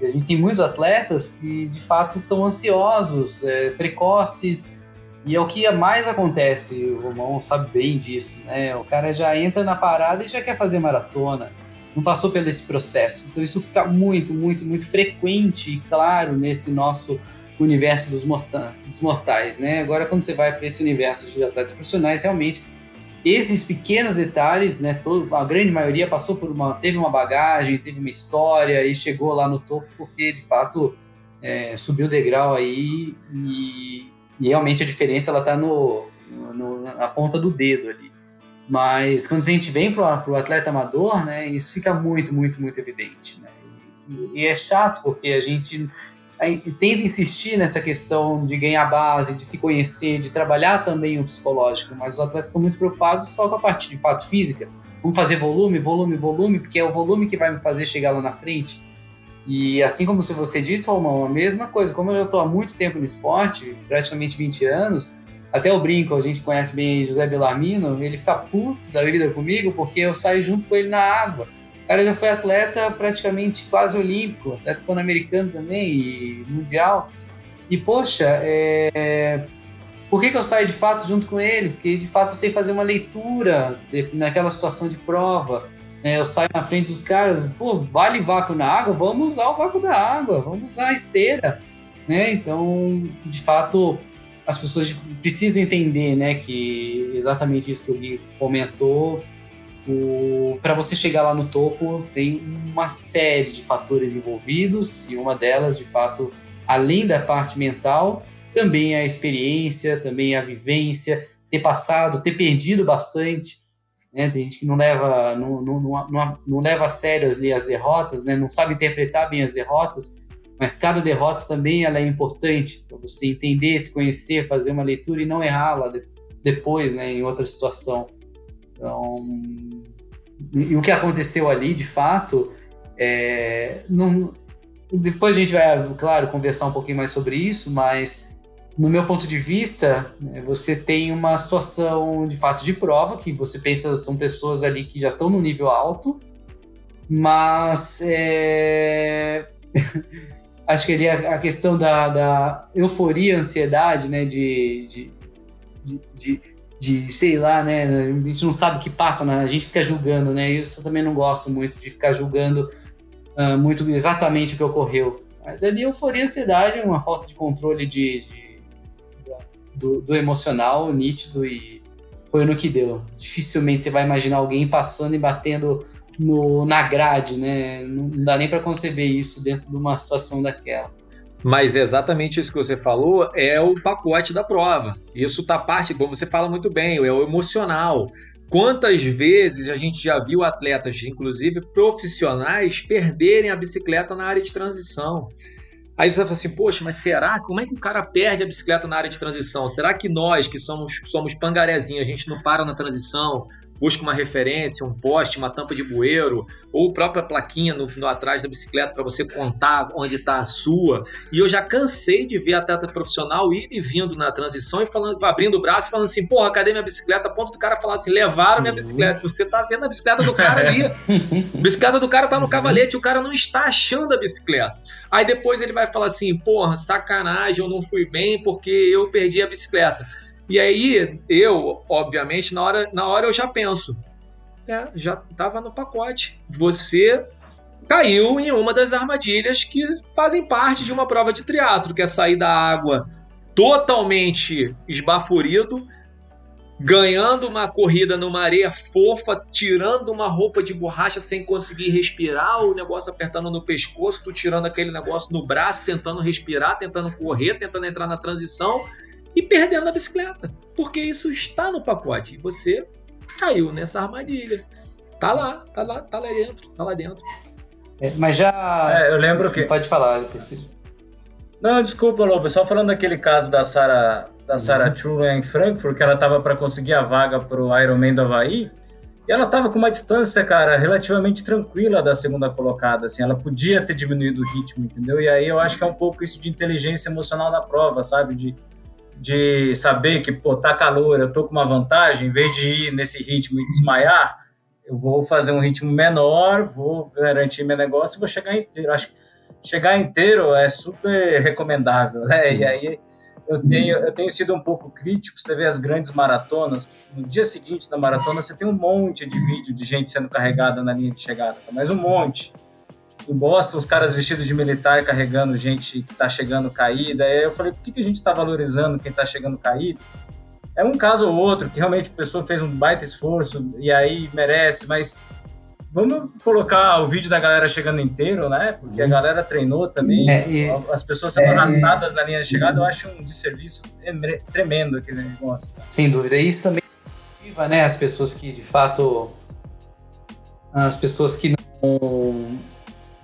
Speaker 2: A gente tem muitos atletas que de fato são ansiosos, é, precoces, e é o que mais acontece, o Romão sabe bem disso, né? O cara já entra na parada e já quer fazer maratona. Não passou pelo esse processo. Então isso fica muito, muito, muito frequente e claro nesse nosso universo dos, morta dos mortais, né? Agora quando você vai para esse universo de atletas profissionais, realmente esses pequenos detalhes, né? Todo, a grande maioria passou por uma, teve uma bagagem, teve uma história e chegou lá no topo porque de fato é, subiu o degrau aí e e realmente a diferença ela está no, no, na ponta do dedo ali. Mas quando a gente vem para o atleta amador, né, isso fica muito, muito, muito evidente. Né? E, e é chato porque a gente tenta insistir nessa questão de ganhar base, de se conhecer, de trabalhar também o psicológico, mas os atletas estão muito preocupados só com a parte de fato física. Vamos fazer volume, volume, volume, porque é o volume que vai me fazer chegar lá na frente. E assim como você disse, Romão, a mesma coisa. Como eu estou há muito tempo no esporte, praticamente 20 anos, até o brinco, a gente conhece bem José Belarmino, ele fica puto da vida comigo porque eu saio junto com ele na água. Cara já foi atleta praticamente quase olímpico, atleta pan-americano também e mundial. E, poxa, é... por que, que eu saio de fato junto com ele? Porque de fato eu sei fazer uma leitura de, naquela situação de prova. Né? Eu saio na frente dos caras, pô, vale vácuo na água? Vamos usar o vácuo da água, vamos usar a esteira. Né? Então, de fato, as pessoas precisam entender, né, que exatamente isso que o Gui comentou, para você chegar lá no topo tem uma série de fatores envolvidos e uma delas, de fato, além da parte mental, também a experiência, também a vivência, ter passado, ter perdido bastante, né? Tem gente que não leva, não, não, não, não leva a sério as, as derrotas, né? Não sabe interpretar bem as derrotas mas cada derrota também ela é importante para você entender, se conhecer, fazer uma leitura e não errá-la de, depois, né, em outra situação. Então, e o que aconteceu ali, de fato, é, não, depois a gente vai, claro, conversar um pouquinho mais sobre isso, mas no meu ponto de vista, né, você tem uma situação de fato de prova, que você pensa são pessoas ali que já estão no nível alto, mas é... acho que ali a, a questão da, da, euforia, ansiedade, né, de, de, de, de, de, sei lá, né, a gente não sabe o que passa, né, a gente fica julgando, né, isso eu também não gosto muito de ficar julgando uh, muito exatamente o que ocorreu. Mas ali euforia, ansiedade, uma falta de controle de, de do, do emocional nítido e foi no que deu. Dificilmente você vai imaginar alguém passando e batendo no, na grade, né? Não dá nem para conceber isso dentro de uma situação daquela.
Speaker 4: Mas exatamente isso que você falou é o pacote da prova. Isso tá parte, como você fala muito bem, é o emocional. Quantas vezes a gente já viu atletas, inclusive profissionais, perderem a bicicleta na área de transição? Aí você fala assim, poxa, mas será? Como é que o cara perde a bicicleta na área de transição? Será que nós, que somos, somos pangarezinhos, a gente não para na transição? Busca uma referência, um poste, uma tampa de bueiro, ou própria plaquinha no, no atrás da bicicleta para você contar onde está a sua. E eu já cansei de ver atleta profissional ir e vindo na transição e falando, abrindo o braço e falando assim, porra, cadê minha bicicleta? A ponto do cara falar assim, levaram minha bicicleta. Você tá vendo a bicicleta do cara ali. a bicicleta do cara tá no cavalete, o cara não está achando a bicicleta. Aí depois ele vai falar assim, porra, sacanagem, eu não fui bem porque eu perdi a bicicleta. E aí, eu, obviamente, na hora, na hora eu já penso, é, já estava no pacote. Você caiu em uma das armadilhas que fazem parte de uma prova de triatlo, que é sair da água totalmente esbaforido, ganhando uma corrida numa areia fofa, tirando uma roupa de borracha sem conseguir respirar, o negócio apertando no pescoço, tu tirando aquele negócio no braço, tentando respirar, tentando correr, tentando entrar na transição e perdendo a bicicleta, porque isso está no pacote. E você caiu nessa armadilha. Tá lá, tá lá, tá lá dentro, tá lá dentro.
Speaker 2: É, mas já.
Speaker 3: É, eu lembro que.
Speaker 2: Pode falar, Terceiro.
Speaker 3: Não, desculpa, Lobo. Só falando daquele caso da Sarah, da Sarah uhum. True em Frankfurt, que ela tava para conseguir a vaga pro Ironman do Havaí. E ela tava com uma distância, cara, relativamente tranquila da segunda colocada, assim, ela podia ter diminuído o ritmo, entendeu? E aí eu acho que é um pouco isso de inteligência emocional da prova, sabe? De de saber que, pô, tá calor, eu tô com uma vantagem, em vez de ir nesse ritmo e desmaiar, eu vou fazer um ritmo menor, vou garantir meu negócio e vou chegar inteiro. Acho que chegar inteiro é super recomendável, né? E aí eu tenho, eu tenho sido um pouco crítico, você vê as grandes maratonas, no dia seguinte da maratona você tem um monte de vídeo de gente sendo carregada na linha de chegada, mas um monte em Boston, os caras vestidos de militar carregando gente que está chegando caída. Aí eu falei, por que, que a gente está valorizando quem está chegando caído? É um caso ou outro que realmente a pessoa fez um baita esforço e aí merece, mas vamos colocar o vídeo da galera chegando inteiro, né? Porque a galera treinou também. É, e, as pessoas sendo é, arrastadas na linha de chegada, eu acho um desserviço tremendo aquele negócio.
Speaker 2: Sem dúvida. Isso também né? As pessoas que de fato. As pessoas que não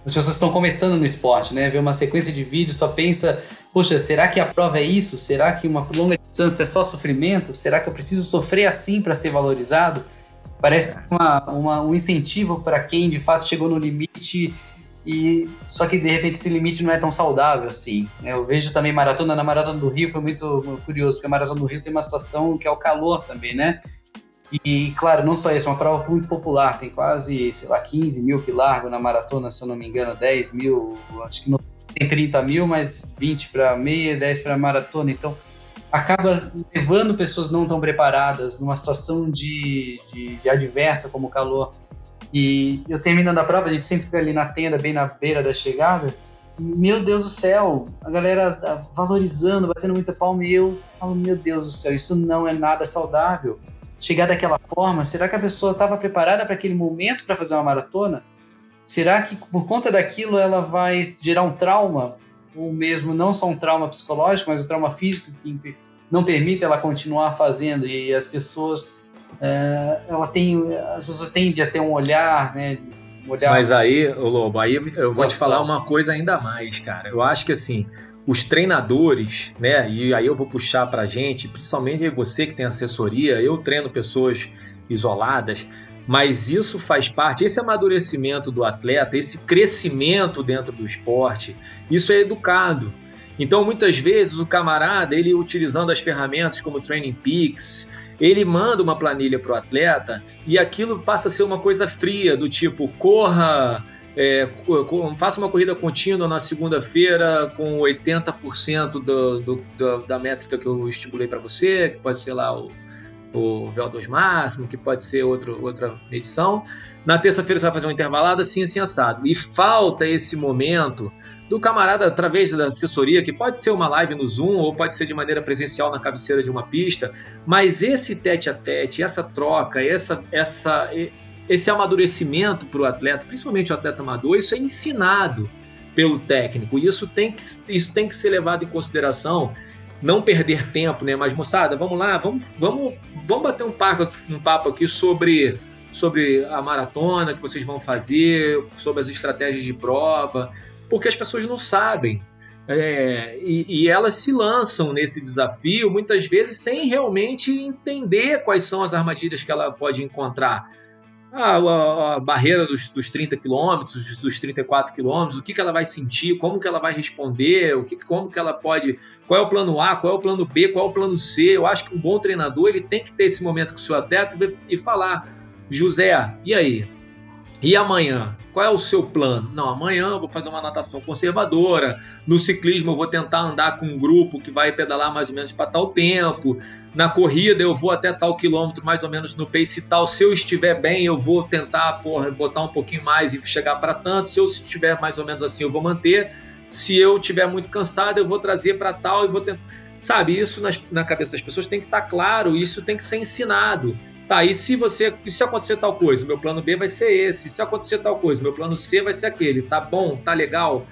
Speaker 2: as pessoas estão começando no esporte, né? Vê uma sequência de vídeos, só pensa, poxa, será que a prova é isso? Será que uma longa distância é só sofrimento? Será que eu preciso sofrer assim para ser valorizado? Parece uma, uma, um incentivo para quem de fato chegou no limite E só que de repente esse limite não é tão saudável assim. Né? Eu vejo também maratona na maratona do Rio foi muito curioso porque a maratona do Rio tem uma situação que é o calor também, né? E claro, não só isso, é uma prova muito popular. Tem quase, sei lá, 15 mil que largam na maratona, se eu não me engano, 10 mil, acho que não tem 30 mil, mas 20 para meia, 10 para maratona. Então acaba levando pessoas não tão preparadas numa situação de, de, de adversa como o calor e eu terminando a prova, a gente sempre fica ali na tenda, bem na beira da chegada. Meu Deus do céu, a galera valorizando, batendo muita palma, e eu falo, meu Deus do céu, isso não é nada saudável. Chegar daquela forma, será que a pessoa estava preparada para aquele momento para fazer uma maratona? Será que por conta daquilo ela vai gerar um trauma? Ou mesmo não só um trauma psicológico, mas um trauma físico que não permite ela continuar fazendo e as pessoas é, ela tem, as pessoas tendem a ter um olhar, né? Um olhar
Speaker 4: Mas aí, Lobo, aí eu vou te falar uma coisa ainda mais, cara. Eu acho que assim, os treinadores, né? E aí eu vou puxar pra gente, principalmente você que tem assessoria, eu treino pessoas isoladas, mas isso faz parte, esse amadurecimento do atleta, esse crescimento dentro do esporte, isso é educado. Então, muitas vezes, o camarada, ele utilizando as ferramentas como Training Peaks, ele manda uma planilha para o atleta e aquilo passa a ser uma coisa fria, do tipo, corra, é, faça uma corrida contínua na segunda-feira com 80% do, do, do, da métrica que eu estimulei para você, que pode ser lá o, o VO2 máximo, que pode ser outro, outra medição. Na terça-feira você vai fazer um intervalado assim, assim, assado. E falta esse momento do camarada através da assessoria, que pode ser uma live no Zoom ou pode ser de maneira presencial na cabeceira de uma pista, mas esse tete a tete, essa troca, essa, essa, esse amadurecimento para o atleta, principalmente o atleta amador, isso é ensinado pelo técnico e isso tem que, isso tem que ser levado em consideração. Não perder tempo, né? Mas moçada, vamos lá, vamos, vamos, vamos bater um papo, um papo aqui sobre sobre a maratona que vocês vão fazer, sobre as estratégias de prova, porque as pessoas não sabem. É, e, e, elas se lançam nesse desafio muitas vezes sem realmente entender quais são as armadilhas que ela pode encontrar. Ah, a, a, barreira dos, dos 30 quilômetros, dos 34 quilômetros, o que, que ela vai sentir, como que ela vai responder, o que, como que ela pode, qual é o plano A, qual é o plano B, qual é o plano C. Eu acho que um bom treinador ele tem que ter esse momento com o seu atleta e falar, José, e aí? E amanhã? Qual é o seu plano? Não, amanhã eu vou fazer uma natação conservadora. No ciclismo eu vou tentar andar com um grupo que vai pedalar mais ou menos para tal tempo. Na corrida eu vou até tal quilômetro mais ou menos no pace tal. Se eu estiver bem, eu vou tentar porra, botar um pouquinho mais e chegar para tanto. Se eu estiver mais ou menos assim, eu vou manter. Se eu estiver muito cansado, eu vou trazer para tal e vou tentar. Sabe, isso na cabeça das pessoas tem que estar tá claro, isso tem que ser ensinado. Tá, e se você. E se acontecer tal coisa? Meu plano B vai ser esse. E se acontecer tal coisa, meu plano C vai ser aquele. Tá bom, tá legal.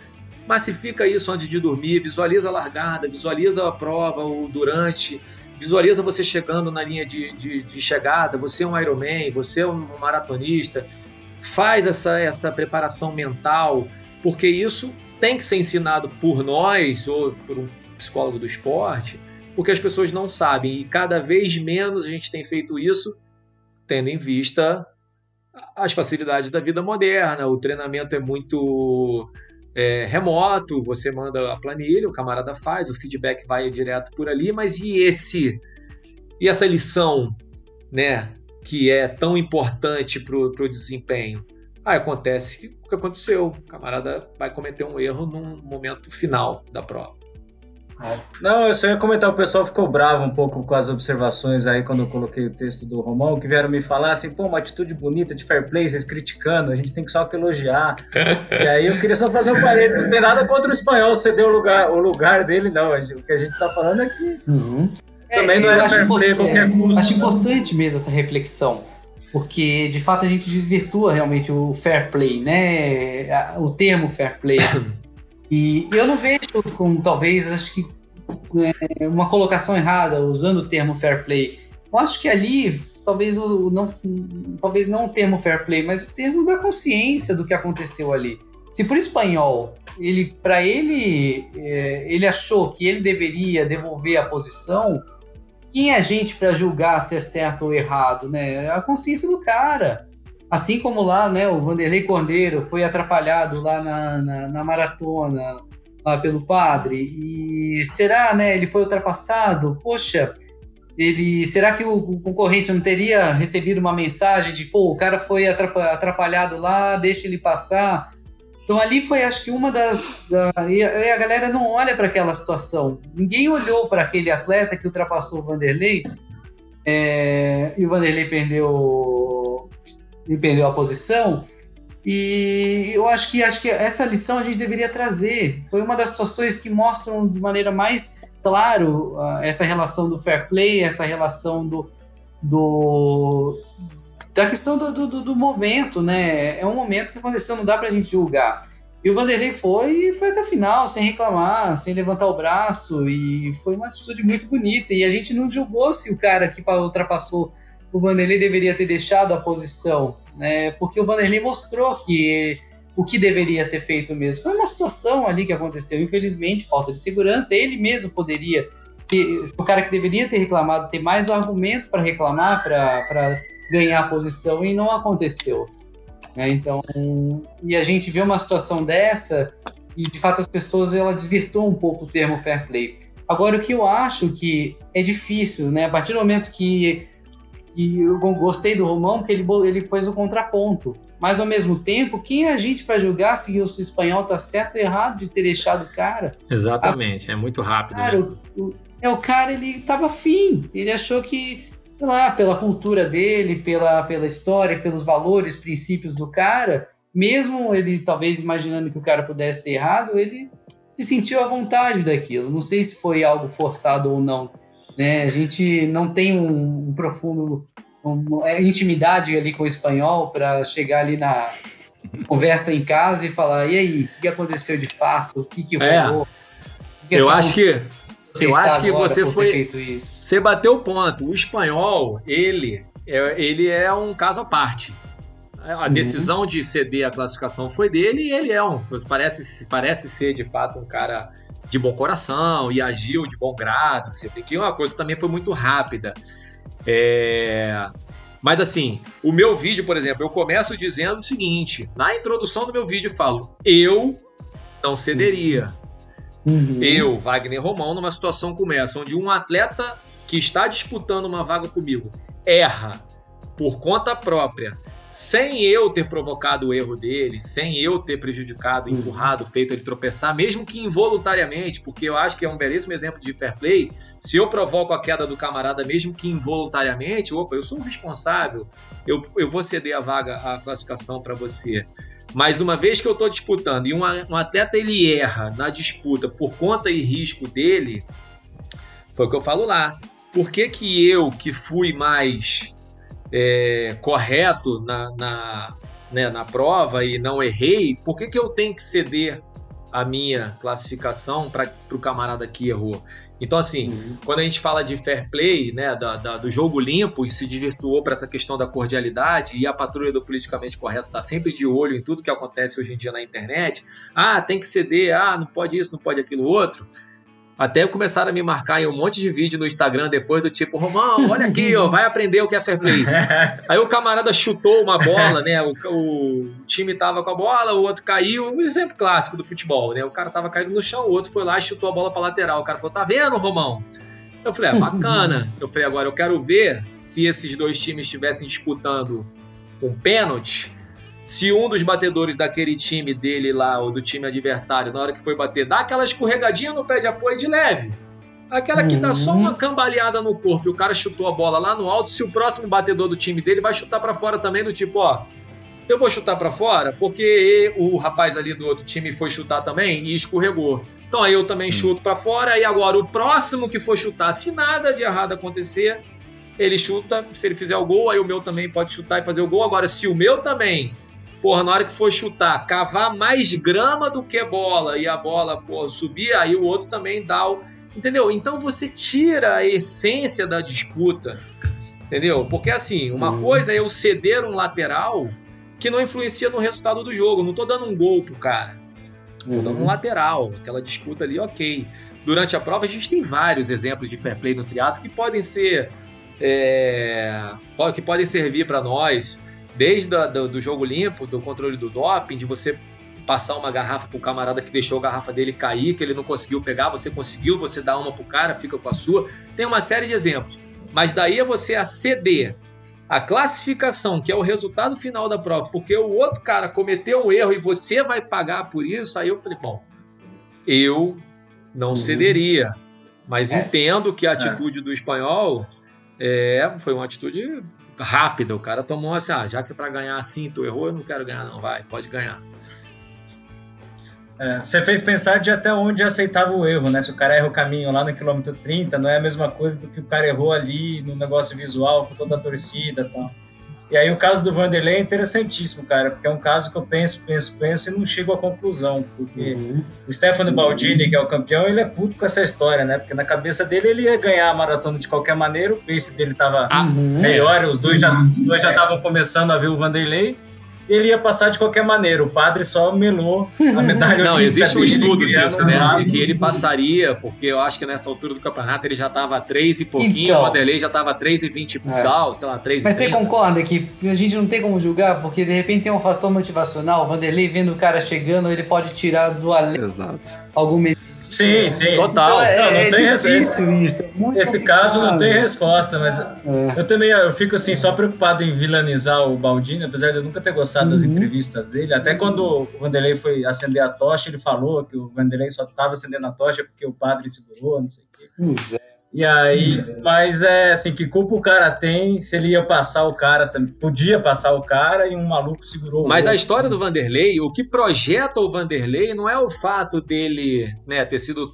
Speaker 4: Massifica isso antes de dormir, visualiza a largada, visualiza a prova, o durante, visualiza você chegando na linha de, de, de chegada, você é um Ironman, você é um maratonista. Faz essa, essa preparação mental, porque isso tem que ser ensinado por nós ou por um psicólogo do esporte, porque as pessoas não sabem e cada vez menos a gente tem feito isso tendo em vista as facilidades da vida moderna. O treinamento é muito é, remoto, você manda a planilha, o camarada faz, o feedback vai direto por ali, mas e esse e essa lição, né, que é tão importante para o desempenho? Ah, acontece o que aconteceu, o camarada vai cometer um erro num momento final da prova.
Speaker 3: É. Não, eu só ia comentar, o pessoal ficou bravo um pouco com as observações aí quando eu coloquei o texto do Romão, que vieram me falar assim, pô, uma atitude bonita de fair play, vocês criticando, a gente tem que só que elogiar. e aí eu queria só fazer um parênteses, não tem nada contra o espanhol ceder o lugar, o lugar dele, não. O que a gente tá falando é que uhum. também é, não é fair play a qualquer custo.
Speaker 2: Acho né? importante mesmo essa reflexão porque de fato a gente desvirtua realmente o fair play, né? O termo fair play. E eu não vejo como, talvez, acho que é, uma colocação errada usando o termo fair play. Eu acho que ali, talvez o não, talvez não o termo fair play, mas o termo da consciência do que aconteceu ali. Se por espanhol, ele, para ele, é, ele achou que ele deveria devolver a posição, quem é a gente para julgar se é certo ou errado, né? É a consciência do cara. Assim como lá, né, o Vanderlei Cordeiro foi atrapalhado lá na, na, na maratona, lá pelo padre, e será, né, ele foi ultrapassado? Poxa, ele será que o, concorrente não teria recebido uma mensagem de pô, o cara foi atrapalhado lá, deixa ele passar? Então ali foi, acho que uma das. Da, e, a, e, a, galera não olha para aquela situação. Ninguém olhou para aquele atleta que ultrapassou o Vanderlei é, e o Vanderlei perdeu, perdeu a posição. E eu acho que acho que essa lição a gente deveria trazer. Foi uma das situações que mostram de maneira mais claro essa relação do fair play, essa relação do, do da questão do, do, do, momento, né? É um momento que aconteceu, não dá pra gente julgar. E o Vanderlei foi foi até o final, sem reclamar, sem levantar o braço, e foi uma atitude muito bonita. E a gente não julgou se o cara que ultrapassou o Vanderlei deveria ter deixado a posição, né? Porque o Vanderlei mostrou que o que deveria ser feito mesmo. Foi uma situação ali que aconteceu, infelizmente, falta de segurança. Ele mesmo poderia ter, o cara que deveria ter reclamado, ter mais argumento para reclamar, para ganhar a posição, e não aconteceu. Né? Então, e a gente vê uma situação dessa, e de fato as pessoas ela desvirtuam um pouco o termo fair play. Agora, o que eu acho que é difícil, né? A partir do momento que e eu gostei do Romão porque ele, ele pôs o contraponto. Mas ao mesmo tempo, quem é a gente para julgar se o espanhol tá certo ou errado de ter deixado o cara?
Speaker 4: Exatamente, a, é muito rápido.
Speaker 2: Cara, né? o, o, é, o cara ele tava afim, ele achou que, sei lá, pela cultura dele, pela, pela história, pelos valores, princípios do cara, mesmo ele talvez imaginando que o cara pudesse ter errado, ele se sentiu à vontade daquilo. Não sei se foi algo forçado ou não né? A gente não tem um, um profundo uma é, intimidade ali com o espanhol para chegar ali na conversa em casa e falar e aí, o que aconteceu de fato? O que, que
Speaker 4: é. rolou? É. Que eu acho que eu acho que você foi você bateu o ponto. O espanhol, ele é, ele é um caso à parte. A uhum. decisão uhum. de ceder a classificação foi dele e ele é um parece parece ser de fato um cara de bom coração e agiu de bom grado, sempre que uma coisa também foi muito rápida. É... Mas assim, o meu vídeo, por exemplo, eu começo dizendo o seguinte: na introdução do meu vídeo eu falo, eu não cederia. Uhum. Eu, Wagner Romão, numa situação como essa, onde um atleta que está disputando uma vaga comigo erra por conta própria, sem eu ter provocado o erro dele, sem eu ter prejudicado, uhum. empurrado, feito ele tropeçar, mesmo que involuntariamente, porque eu acho que é um belíssimo exemplo de fair play. Se eu provoco a queda do camarada, mesmo que involuntariamente, opa, eu sou o responsável, eu, eu vou ceder a vaga, a classificação para você. Mas uma vez que eu estou disputando e um, um atleta ele erra na disputa por conta e risco dele, foi o que eu falo lá. Por que, que eu, que fui mais é, correto na, na, né, na prova e não errei, por que, que eu tenho que ceder a minha classificação para o camarada que errou? Então, assim, uhum. quando a gente fala de fair play, né, da, da, do jogo limpo e se desvirtuou para essa questão da cordialidade e a patrulha do politicamente correto está sempre de olho em tudo que acontece hoje em dia na internet, ah, tem que ceder, ah, não pode isso, não pode aquilo outro. Até começaram a me marcar em um monte de vídeo no Instagram depois do tipo, Romão, olha aqui, ó, vai aprender o que é fair play. Aí o camarada chutou uma bola, né? O, o, time tava com a bola, o outro caiu. Um exemplo clássico do futebol, né? O cara tava caído no chão, o outro foi lá e chutou a bola pra lateral. O cara falou, tá vendo, Romão? Eu falei, é bacana. Eu falei, agora eu quero ver se esses dois times estivessem disputando um pênalti se um dos batedores daquele time dele lá, ou do time adversário, na hora que foi bater, dá aquela escorregadinha no pé de apoio de leve. Aquela que dá só uma uhum. cambaleada no corpo e o cara chutou a bola lá no alto, se o próximo batedor do time dele vai chutar para fora também, do tipo, ó, eu vou chutar para fora porque o rapaz ali do outro time foi chutar também e escorregou. Então aí eu também hum. chuto para fora e agora o próximo que for chutar, se nada de errado acontecer, ele chuta, se ele fizer o gol, aí o meu também pode chutar e fazer o gol. Agora se o meu também porra, na hora que for chutar, cavar mais grama do que bola e a bola porra, subir, aí o outro também dá o. Entendeu? Então você tira a essência da disputa. Entendeu? Porque assim, uma uhum. coisa é eu ceder um lateral que não influencia no resultado do jogo. Não tô dando um gol pro cara. Tô uhum. dando um lateral. Aquela disputa ali, ok. Durante a prova, a gente tem vários exemplos de fair play no triatlo que podem ser. É, que podem servir para nós Desde a, do, do jogo limpo, do controle do doping, de você passar uma garrafa pro camarada que deixou a garrafa dele cair, que ele não conseguiu pegar, você conseguiu, você dá uma pro cara, fica com a sua. Tem uma série de exemplos. Mas daí é você aceder a classificação, que é o resultado final da prova, porque o outro cara cometeu um erro e você vai pagar por isso, aí eu falei, bom, eu não uhum. cederia. Mas é. entendo que a é. atitude é. do espanhol é, foi uma atitude rápida. O cara tomou assim, ah, já que é para ganhar assim, tu errou, eu não quero ganhar, não, vai, pode ganhar.
Speaker 3: É, você fez pensar de até onde aceitava o erro, né? Se o cara erra o caminho lá no quilômetro 30, não é a mesma coisa do que o cara errou ali no negócio visual com toda a torcida e tal. E aí o caso do Vanderlei é interessantíssimo, cara, porque é um caso que eu penso, penso, penso e não chego à conclusão, porque uhum. o Stefano Baldini, que é o campeão, ele é puto com essa história, né? Porque na cabeça dele ele ia ganhar a maratona de qualquer maneira, o pace dele tava uhum. melhor, os dois já os dois já estavam começando a ver o Vanderlei ele ia passar de qualquer maneira. O padre só melou a medalha
Speaker 4: Não, existe um estudo disso, né? De que ele passaria, porque eu acho que nessa altura do campeonato ele já estava 3 e pouquinho, então, o Vanderlei já estava 3 e 20 e é. tal, sei lá, 3
Speaker 2: Mas você concorda que a gente não tem como julgar, porque de repente tem um fator motivacional, o Vanderlei vendo o cara chegando, ele pode tirar do além
Speaker 1: Exato.
Speaker 2: algum
Speaker 3: Sim, sim.
Speaker 4: Total. Então,
Speaker 2: é, não, não é tem difícil isso. É
Speaker 3: esse caso não tem resposta, mas é. eu também eu fico assim só preocupado em vilanizar o Baldini, apesar de eu nunca ter gostado uhum. das entrevistas dele. Até quando o Vanderlei foi acender a tocha, ele falou que o Vanderlei só estava acendendo a tocha porque o padre segurou, não sei o quê. Pois é. E aí, mas é assim, que culpa o cara tem se ele ia passar o cara, podia passar o cara e um maluco segurou
Speaker 4: Mas a história do Vanderlei, o que projeta o Vanderlei não é o fato dele né, ter sido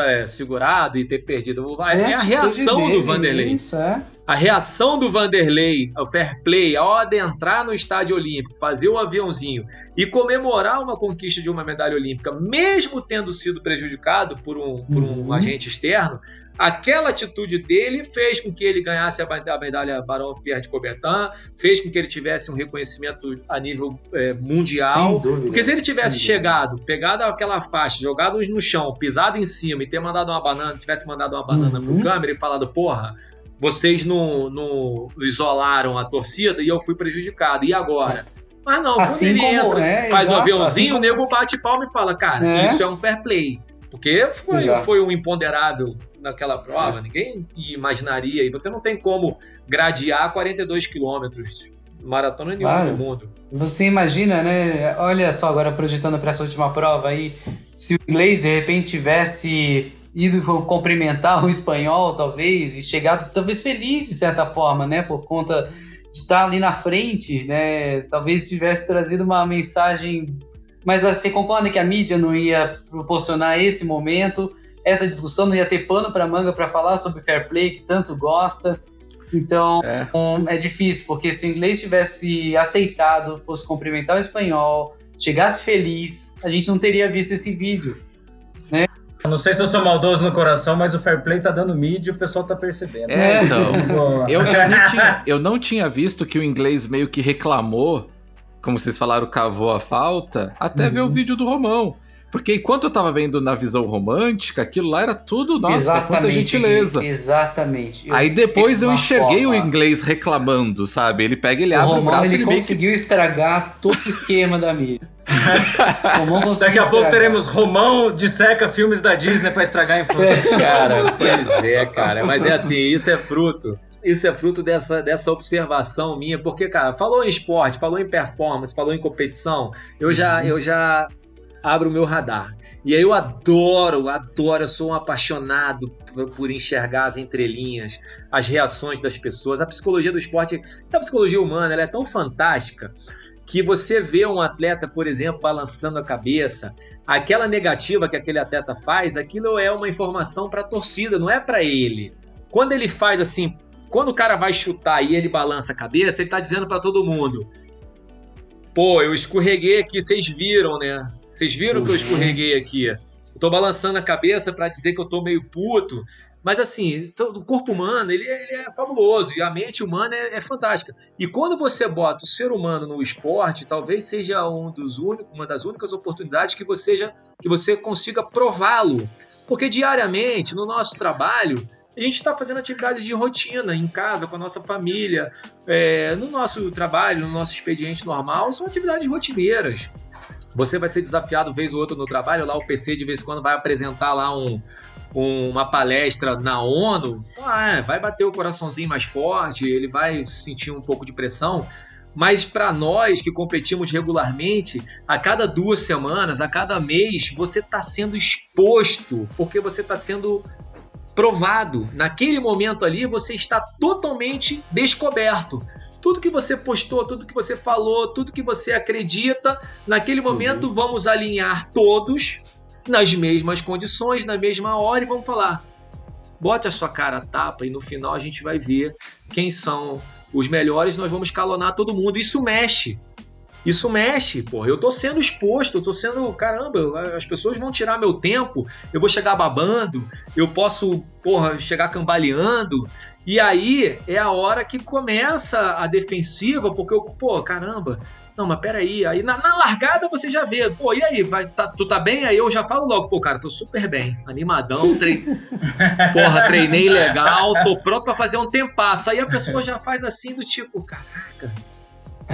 Speaker 4: é, segurado e ter perdido, é, é a reação dele, do Vanderlei. Isso, é. A reação do Vanderlei, o fair play, ao adentrar no estádio olímpico, fazer o aviãozinho e comemorar uma conquista de uma medalha olímpica, mesmo tendo sido prejudicado por um, por um uhum. agente externo, aquela atitude dele fez com que ele ganhasse a medalha Barão Pierre de Coubertin, fez com que ele tivesse um reconhecimento a nível é, mundial. Dúvida, porque se ele tivesse chegado, pegado aquela faixa, jogado no chão, pisado em cima e ter mandado uma banana, tivesse mandado uma banana uhum. pro câmera e falado, porra, vocês não, não isolaram a torcida e eu fui prejudicado. E agora? Mas não,
Speaker 2: assim
Speaker 4: quando
Speaker 2: ele como, entra, é,
Speaker 4: faz exato, o aviãozinho, assim como... o nego bate palma e fala, cara, é. isso é um fair play. Porque foi, foi um imponderável naquela prova, ninguém imaginaria. E você não tem como gradear 42 quilômetros maratona nenhuma claro. no mundo.
Speaker 2: Você imagina, né? Olha só, agora projetando para essa última prova aí, se o inglês de repente tivesse ido cumprimentar o espanhol, talvez, e chegado talvez feliz de certa forma, né? Por conta de estar ali na frente, né? Talvez tivesse trazido uma mensagem. Mas você concorda que a mídia não ia proporcionar esse momento? Essa discussão, não ia ter pano para manga para falar sobre fair play, que tanto gosta. Então, é. Um, é difícil, porque se o inglês tivesse aceitado, fosse cumprimentar o espanhol, chegasse feliz, a gente não teria visto esse vídeo, né?
Speaker 3: não sei se eu sou maldoso no coração, mas o fair play tá dando mídia e o pessoal tá percebendo.
Speaker 1: É, então. eu, eu, não tinha, eu não tinha visto que o inglês meio que reclamou, como vocês falaram, cavou a falta, até uhum. ver o vídeo do Romão. Porque enquanto eu tava vendo na visão romântica, aquilo lá era tudo, nossa, exatamente, quanta gentileza.
Speaker 2: Exatamente.
Speaker 1: Eu Aí depois eu enxerguei forma. o inglês reclamando, sabe? Ele pega, ele o abre
Speaker 2: Romão,
Speaker 1: o braço
Speaker 2: ele, ele conseguiu que... estragar todo o esquema da mídia.
Speaker 3: Daqui a pouco teremos Romão de seca filmes da Disney para estragar a infância.
Speaker 4: cara, pois é, cara. Mas é assim, isso é fruto isso é fruto dessa, dessa observação minha, porque, cara, falou em esporte, falou em performance, falou em competição, eu já, uhum. eu já abro o meu radar. E aí eu adoro, adoro, eu sou um apaixonado por, por, enxergar as entrelinhas, as reações das pessoas. A psicologia do esporte, a psicologia humana, ela é tão fantástica que você vê um atleta, por exemplo, balançando a cabeça, aquela negativa que aquele atleta faz, aquilo é uma informação para a torcida, não é para ele. Quando ele faz assim, quando o cara vai chutar e ele balança a cabeça, ele está dizendo para todo mundo: pô, eu escorreguei aqui, vocês viram, né? Vocês viram que eu escorreguei aqui? Eu tô balançando a cabeça para dizer que eu tô meio puto. Mas assim, o corpo humano ele é, ele é fabuloso e a mente humana é, é, fantástica. E quando você bota o ser humano no esporte, talvez seja um dos únicos, uma das únicas oportunidades que você, já, que você consiga prová-lo. Porque diariamente, no nosso trabalho, A gente está fazendo atividades de rotina em casa, com a nossa família, é, no nosso trabalho, no nosso expediente normal, são atividades rotineiras. Você vai ser desafiado vez ou outra no trabalho, lá o PC de vez em quando vai apresentar lá um, um, uma palestra na ONU, ah, vai bater o coraçãozinho mais forte, ele vai sentir um pouco de pressão. Mas para nós que competimos regularmente, a cada duas semanas, a cada mês, você está sendo exposto, porque você está sendo provado. Naquele momento ali, você está totalmente descoberto. Tudo que você postou, tudo que você falou, tudo que você acredita, naquele momento uhum. vamos alinhar todos nas mesmas condições, na mesma hora e vamos falar. Bote a sua cara a tapa e no final a gente vai ver quem são os melhores, nós vamos escalonar todo mundo. Isso mexe. Isso mexe, porra. Eu tô sendo exposto, eu tô sendo. Caramba, as pessoas vão tirar meu tempo, eu vou chegar babando, eu posso, porra, chegar cambaleando. E aí é a hora que começa a defensiva, porque eu, pô, caramba, não, mas peraí. Aí na, na largada você já vê, pô, e aí, vai, tá, tu tá bem? Aí eu já falo logo, pô, cara, tô super bem, animadão, trein... porra, treinei legal, tô pronto pra fazer um tempasso. Aí a pessoa já faz assim do tipo, caraca.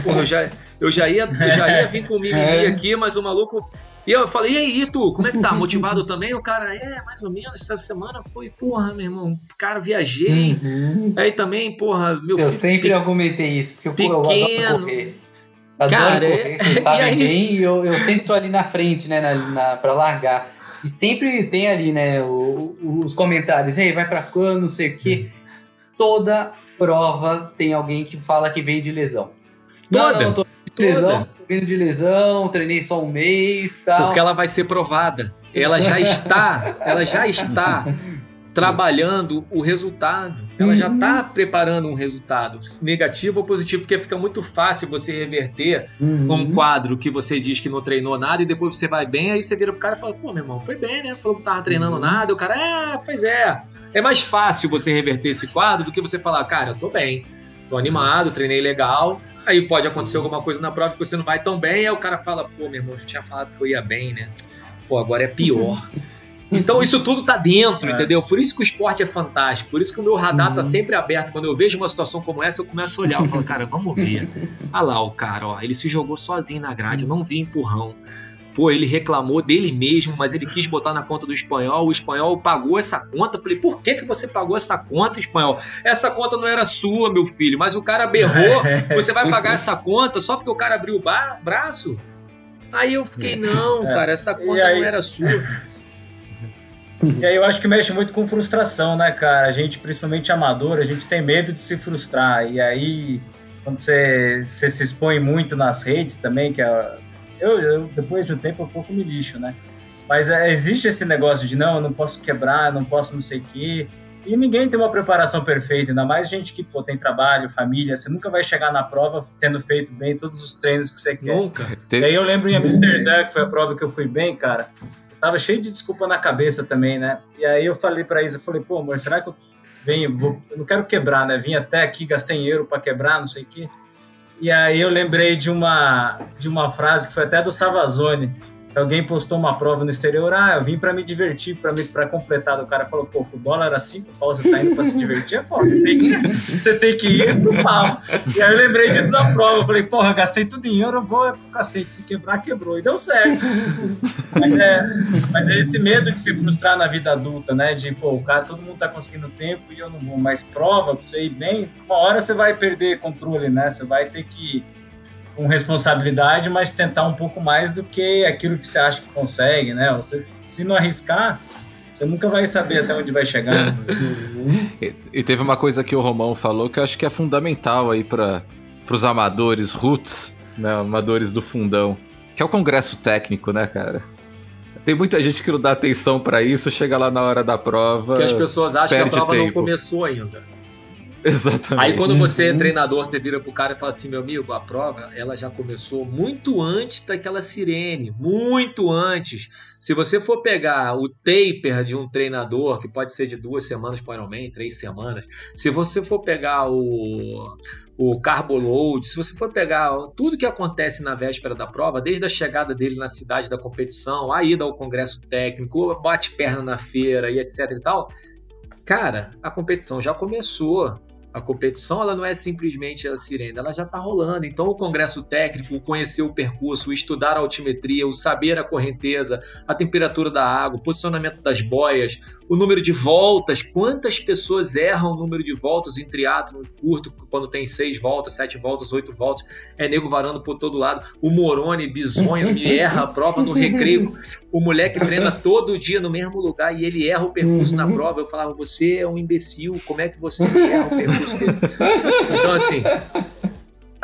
Speaker 4: Porra, eu já, eu já, ia, eu já ia vir com o mimimi é. aqui, mas o maluco. E eu falei, e aí, tu, como é que tá? Motivado também? O cara, é, mais ou menos, essa semana foi, porra, meu irmão, cara, viajei. Uhum. Aí também, porra, meu
Speaker 2: Eu sempre pe... argumentei isso, porque pequeno, eu adoro correr. Adoro Cara, correr, é... vocês sabem bem, e eu, eu sempre tô ali na frente, né, na, na, pra largar. E sempre tem ali, né, o, os comentários, ei, vai pra quando, não sei o quê. Toda prova tem alguém que fala que veio de lesão. Toda, não, não, tô de lesão, tô vindo de lesão, treinei só um mês, tal.
Speaker 4: Porque ela vai ser provada. Ela já está, ela já está trabalhando o resultado. Ela uhum. já está preparando um resultado, negativo ou positivo, porque fica muito fácil você reverter uhum. um quadro que você diz que não treinou nada e depois você vai bem, aí você vira pro cara e fala, pô, meu irmão, foi bem, né? Falou que tava treinando uhum. nada, e o cara, é, pois é. É mais fácil você reverter esse quadro do que você falar, cara, eu tô bem, tô animado, treinei legal. Aí pode acontecer alguma coisa na prova que você não vai tão bem, aí o cara fala, pô, meu irmão, eu tinha falado que eu ia bem, né? Pô, agora é pior. Então isso tudo tá dentro, é. entendeu? Por isso que o esporte é fantástico, por isso que o meu radar tá uhum. tá sempre aberto. Quando eu vejo uma situação como essa, eu começo a olhar, eu falo, cara, vamos ver. Olha lá o cara, ó, ele se jogou sozinho na grade, eu não vi empurrão. Pô, ele reclamou dele mesmo, mas ele quis botar na conta do espanhol. O espanhol pagou essa conta. Falei, por que, que você pagou essa conta, espanhol? Essa conta não era sua, meu filho, mas o cara berrou. Você vai pagar essa conta só porque o cara abriu o braço? Aí eu fiquei, não, é. cara, essa conta não era sua.
Speaker 3: E aí eu acho que mexe muito com frustração, né, cara? A gente, principalmente amador, a gente tem medo de se frustrar. E aí, quando você, você se expõe muito nas redes também, que é, eu, eu, depois de um tempo, um pouco me lixo, né? Mas é, existe esse negócio de não, eu não posso quebrar, não posso não sei o quê. E ninguém tem uma preparação perfeita, ainda mais gente que pô, tem trabalho, família. Você nunca vai chegar na prova tendo feito bem todos os treinos que você quer. Nunca. E aí eu lembro em Amsterdã, que foi a prova que eu fui bem, cara tava cheio de desculpa na cabeça também, né? E aí eu falei para Isa, falei, pô, amor, será que eu venho, vou, eu não quero quebrar, né? Vim até aqui, gastei euro para quebrar, não sei o quê. E aí eu lembrei de uma de uma frase que foi até do Savazone, Alguém postou uma prova no exterior, ah, eu vim para me divertir, para me para completar. O cara falou, pô, o dólar era 5 pau, você tá indo para se divertir, é foda. Tem você tem que ir pro pau. E aí eu lembrei disso na prova. Eu falei, porra, gastei tudo em euro, eu vou é pro cacete. Se quebrar, quebrou. E deu certo. Mas é, mas é esse medo de se frustrar na vida adulta, né? De, pô, o cara, todo mundo tá conseguindo tempo e eu não vou. Mas prova, pra você ir bem, uma hora você vai perder controle, né? Você vai ter que com responsabilidade, mas tentar um pouco mais do que aquilo que você acha que consegue, né? Você, se não arriscar, você nunca vai saber até onde vai chegar.
Speaker 1: e, e, teve uma coisa que o Romão falou que eu acho que é fundamental aí para os amadores roots, né, amadores do fundão, que é o congresso técnico, né, cara? Tem muita gente que não dá atenção para isso, chega lá na hora da prova.
Speaker 4: Que as pessoas acham que a prova tempo. não começou ainda.
Speaker 1: Exatamente.
Speaker 4: Aí quando você é uhum. treinador, você vira pro cara e fala assim, meu amigo, a prova ela já começou muito antes daquela sirene, muito antes. Se você for pegar o taper de um treinador, que pode ser de duas semanas para o Ironman, três semanas, se você for pegar o, o carbo load, se você for pegar tudo que acontece na véspera da prova, desde a chegada dele na cidade da competição, a ida ao congresso técnico, bate perna na feira e etc e tal, Cara, a competição já começou. A competição ela não é simplesmente a sirene, ela já está rolando. Então, o congresso técnico, o conhecer o percurso, o estudar a altimetria, o saber a correnteza, a temperatura da água, o posicionamento das boias, o número de voltas, quantas pessoas erram o número de voltas em triatlo curto, quando tem seis voltas, sete voltas, oito voltas, é nego varando por todo lado. O Moroni, bizonho, me erra a prova no recreio. O moleque treina todo dia no mesmo lugar e ele erra o percurso na prova. Eu falava, você é um imbecil, como é que você erra o percurso? Então, assim,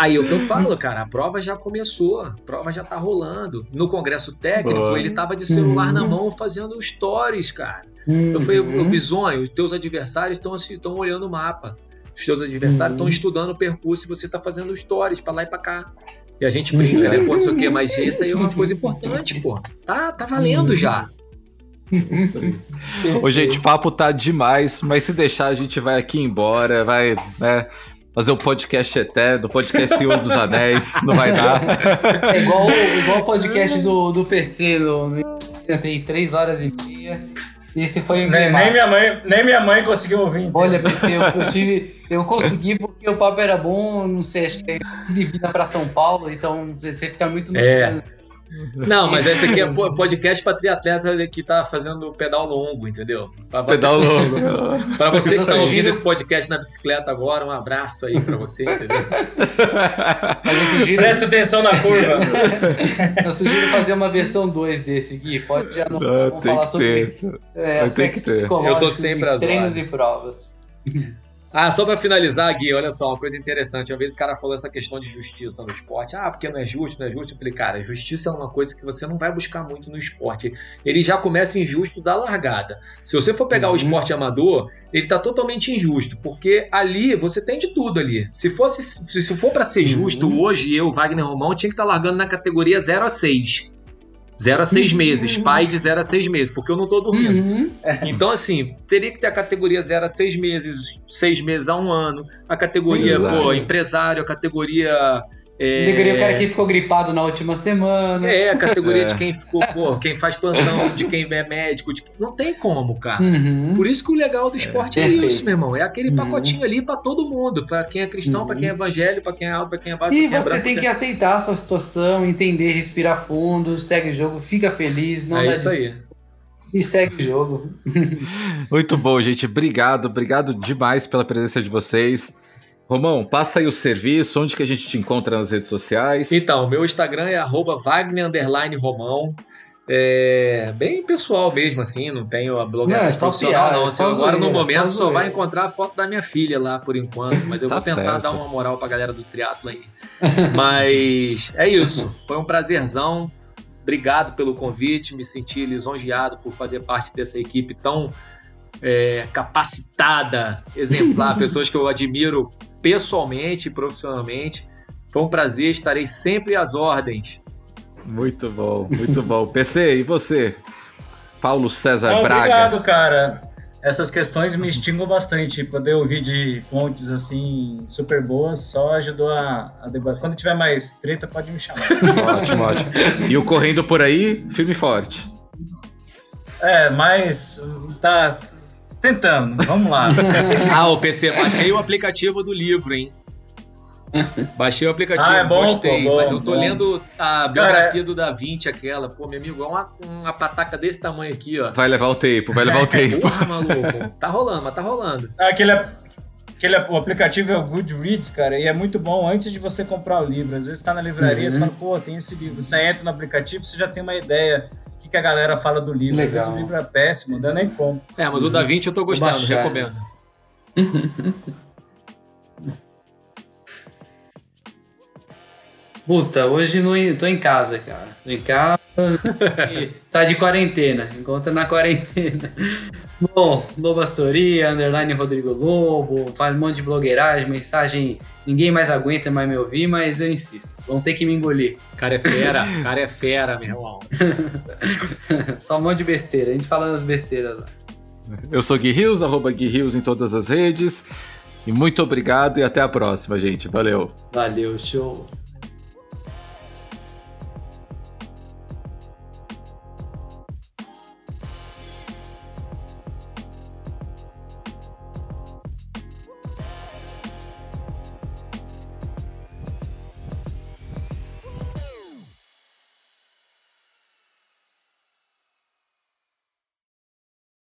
Speaker 4: Aí é o que eu falo, cara, a prova já começou, a prova já tá rolando. No congresso técnico, Boa. ele tava de celular uhum. na mão fazendo stories, cara. Uhum. Eu falei, o Bisonho, os teus adversários estão assim, olhando o mapa. Os teus adversários estão uhum. estudando o percurso e você tá fazendo stories para lá e para cá. E a gente brinca, né? Pô, não sei o quê, mas isso aí é uma coisa importante, pô. Tá, tá valendo já.
Speaker 1: Isso aí. Ô, gente, o papo tá demais, mas se deixar, a gente vai aqui embora, vai, né? Fazer o um podcast eterno, o podcast Senhor dos Anéis, não vai dar.
Speaker 2: É igual, igual o podcast do, do PC, no, tem três horas e meia. Esse foi
Speaker 3: o nem, nem minha mãe Nem minha mãe conseguiu ouvir.
Speaker 2: Olha, PC, eu, eu, tive, eu consegui porque o papo era bom, não sei, acho que é de vida para São Paulo, então você fica muito...
Speaker 4: É. Não, mas esse aqui é podcast para triatleta que tá fazendo pedal longo, entendeu?
Speaker 1: Pra pedal longo.
Speaker 4: para você que está ouvindo esse podcast na bicicleta agora, um abraço aí para você, entendeu?
Speaker 3: Sugiro... Presta atenção na curva.
Speaker 2: eu sugiro fazer uma versão 2 desse aqui. Pode já não, não vamos falar sobre é, aspectos psicológicos, eu tô sempre treinos e provas.
Speaker 4: Ah, só para finalizar, Gui, olha só, uma coisa interessante. Uma vez o cara falou essa questão de justiça no esporte. Ah, porque não é justo, não é justo. Eu falei, cara, justiça é uma coisa que você não vai buscar muito no esporte. Ele já começa injusto da largada. Se você for pegar uhum. o esporte amador, ele tá totalmente injusto, porque ali você tem de tudo ali. Se fosse, se for para ser justo, uhum. hoje eu, Wagner Romão, tinha que estar tá largando na categoria 0 a 6. 0 a 6 uhum. meses, pai de 0 a 6 meses, porque eu não tô dormindo. Uhum. Então, assim, teria que ter a categoria 0 a 6 meses, 6 meses a um ano, a categoria pô, empresário, a categoria
Speaker 2: é... Categoria o cara que ficou gripado na última semana.
Speaker 4: É, a categoria é. de quem ficou, pô, quem faz plantão, de quem é médico, de... não tem como, cara. Uhum. Por isso que o legal do esporte é, é isso, meu irmão. É aquele uhum. pacotinho ali para todo mundo, para quem é cristão, uhum. para quem é evangélico, para quem é alto, para quem é baixo.
Speaker 2: E
Speaker 4: você
Speaker 2: é branco, tem que aceitar a sua situação, entender, respirar fundo, segue o jogo, fica feliz, não
Speaker 4: é dá isso aí.
Speaker 2: E segue o jogo.
Speaker 1: Muito bom, gente. Obrigado, obrigado demais pela presença de vocês. Romão, passa aí o serviço, onde que a gente te encontra nas redes sociais?
Speaker 4: Então, meu Instagram é @wagner_romão. É bem pessoal mesmo, assim, não tenho a blog não, é profissional, não. É só agora, no momento, só, só vai encontrar a foto da minha filha lá, por enquanto. Mas eu tá vou tentar certo. dar uma moral pra galera do triatlo aí. mas é isso. Foi um prazerzão. Obrigado pelo convite. Me senti lisonjeado por fazer parte dessa equipe tão é, capacitada, exemplar, pessoas que eu admiro pessoalmente e profissionalmente. Foi um prazer, estarei sempre às ordens.
Speaker 1: Muito bom, muito bom. PC, e você? Paulo César
Speaker 3: ah,
Speaker 1: Braga.
Speaker 3: Obrigado, cara. Essas questões me instigam bastante. Poder ouvir de fontes assim super boas só ajudou a, a debater. Quando tiver mais treta, pode me chamar.
Speaker 1: ótimo, ótimo. E o Correndo por aí, firme e forte.
Speaker 3: É, mas tá, Tentando, vamos lá.
Speaker 4: ah, o PC, baixei o aplicativo do livro, hein? Baixei o aplicativo, ah, é bom, gostei. Pô, bom, mas eu tô bom. lendo a biografia Cara, é- do Da Vinci, aquela. Pô, meu amigo, é uma, uma pataca desse tamanho aqui, ó.
Speaker 1: Vai levar o tempo, vai levar o tempo.
Speaker 4: Porra, maluco. Tá rolando, mas tá rolando.
Speaker 3: Aquele, aquele, o aplicativo é o Goodreads, cara, e é muito bom antes de você comprar o livro. Às vezes tá na livraria, uhum. você fala, pô, tem esse livro. Você entra no aplicativo, você já tem uma ideia que a galera fala do livro. Legal. Às vezes o livro é péssimo, não dá nem como.
Speaker 4: É, mas uhum. o Da Vinci eu tô gostando, recomendo.
Speaker 2: Puta, hoje não tô em casa, cara. Tô em casa. tá de quarentena. Encontra na quarentena. Bom, Lobo Soria, underline Rodrigo Lobo, faz um monte de blogueiragem, mensagem. Ninguém mais aguenta mais me ouvir, mas eu insisto. Vão ter que me engolir.
Speaker 4: Cara é fera, cara é fera, meu irmão.
Speaker 2: Só um monte de besteira. A gente fala das besteiras lá.
Speaker 1: Eu sou Gui Rios, arroba Gui Rios em todas as redes. E muito obrigado e até a próxima, gente. Valeu.
Speaker 2: Valeu, show.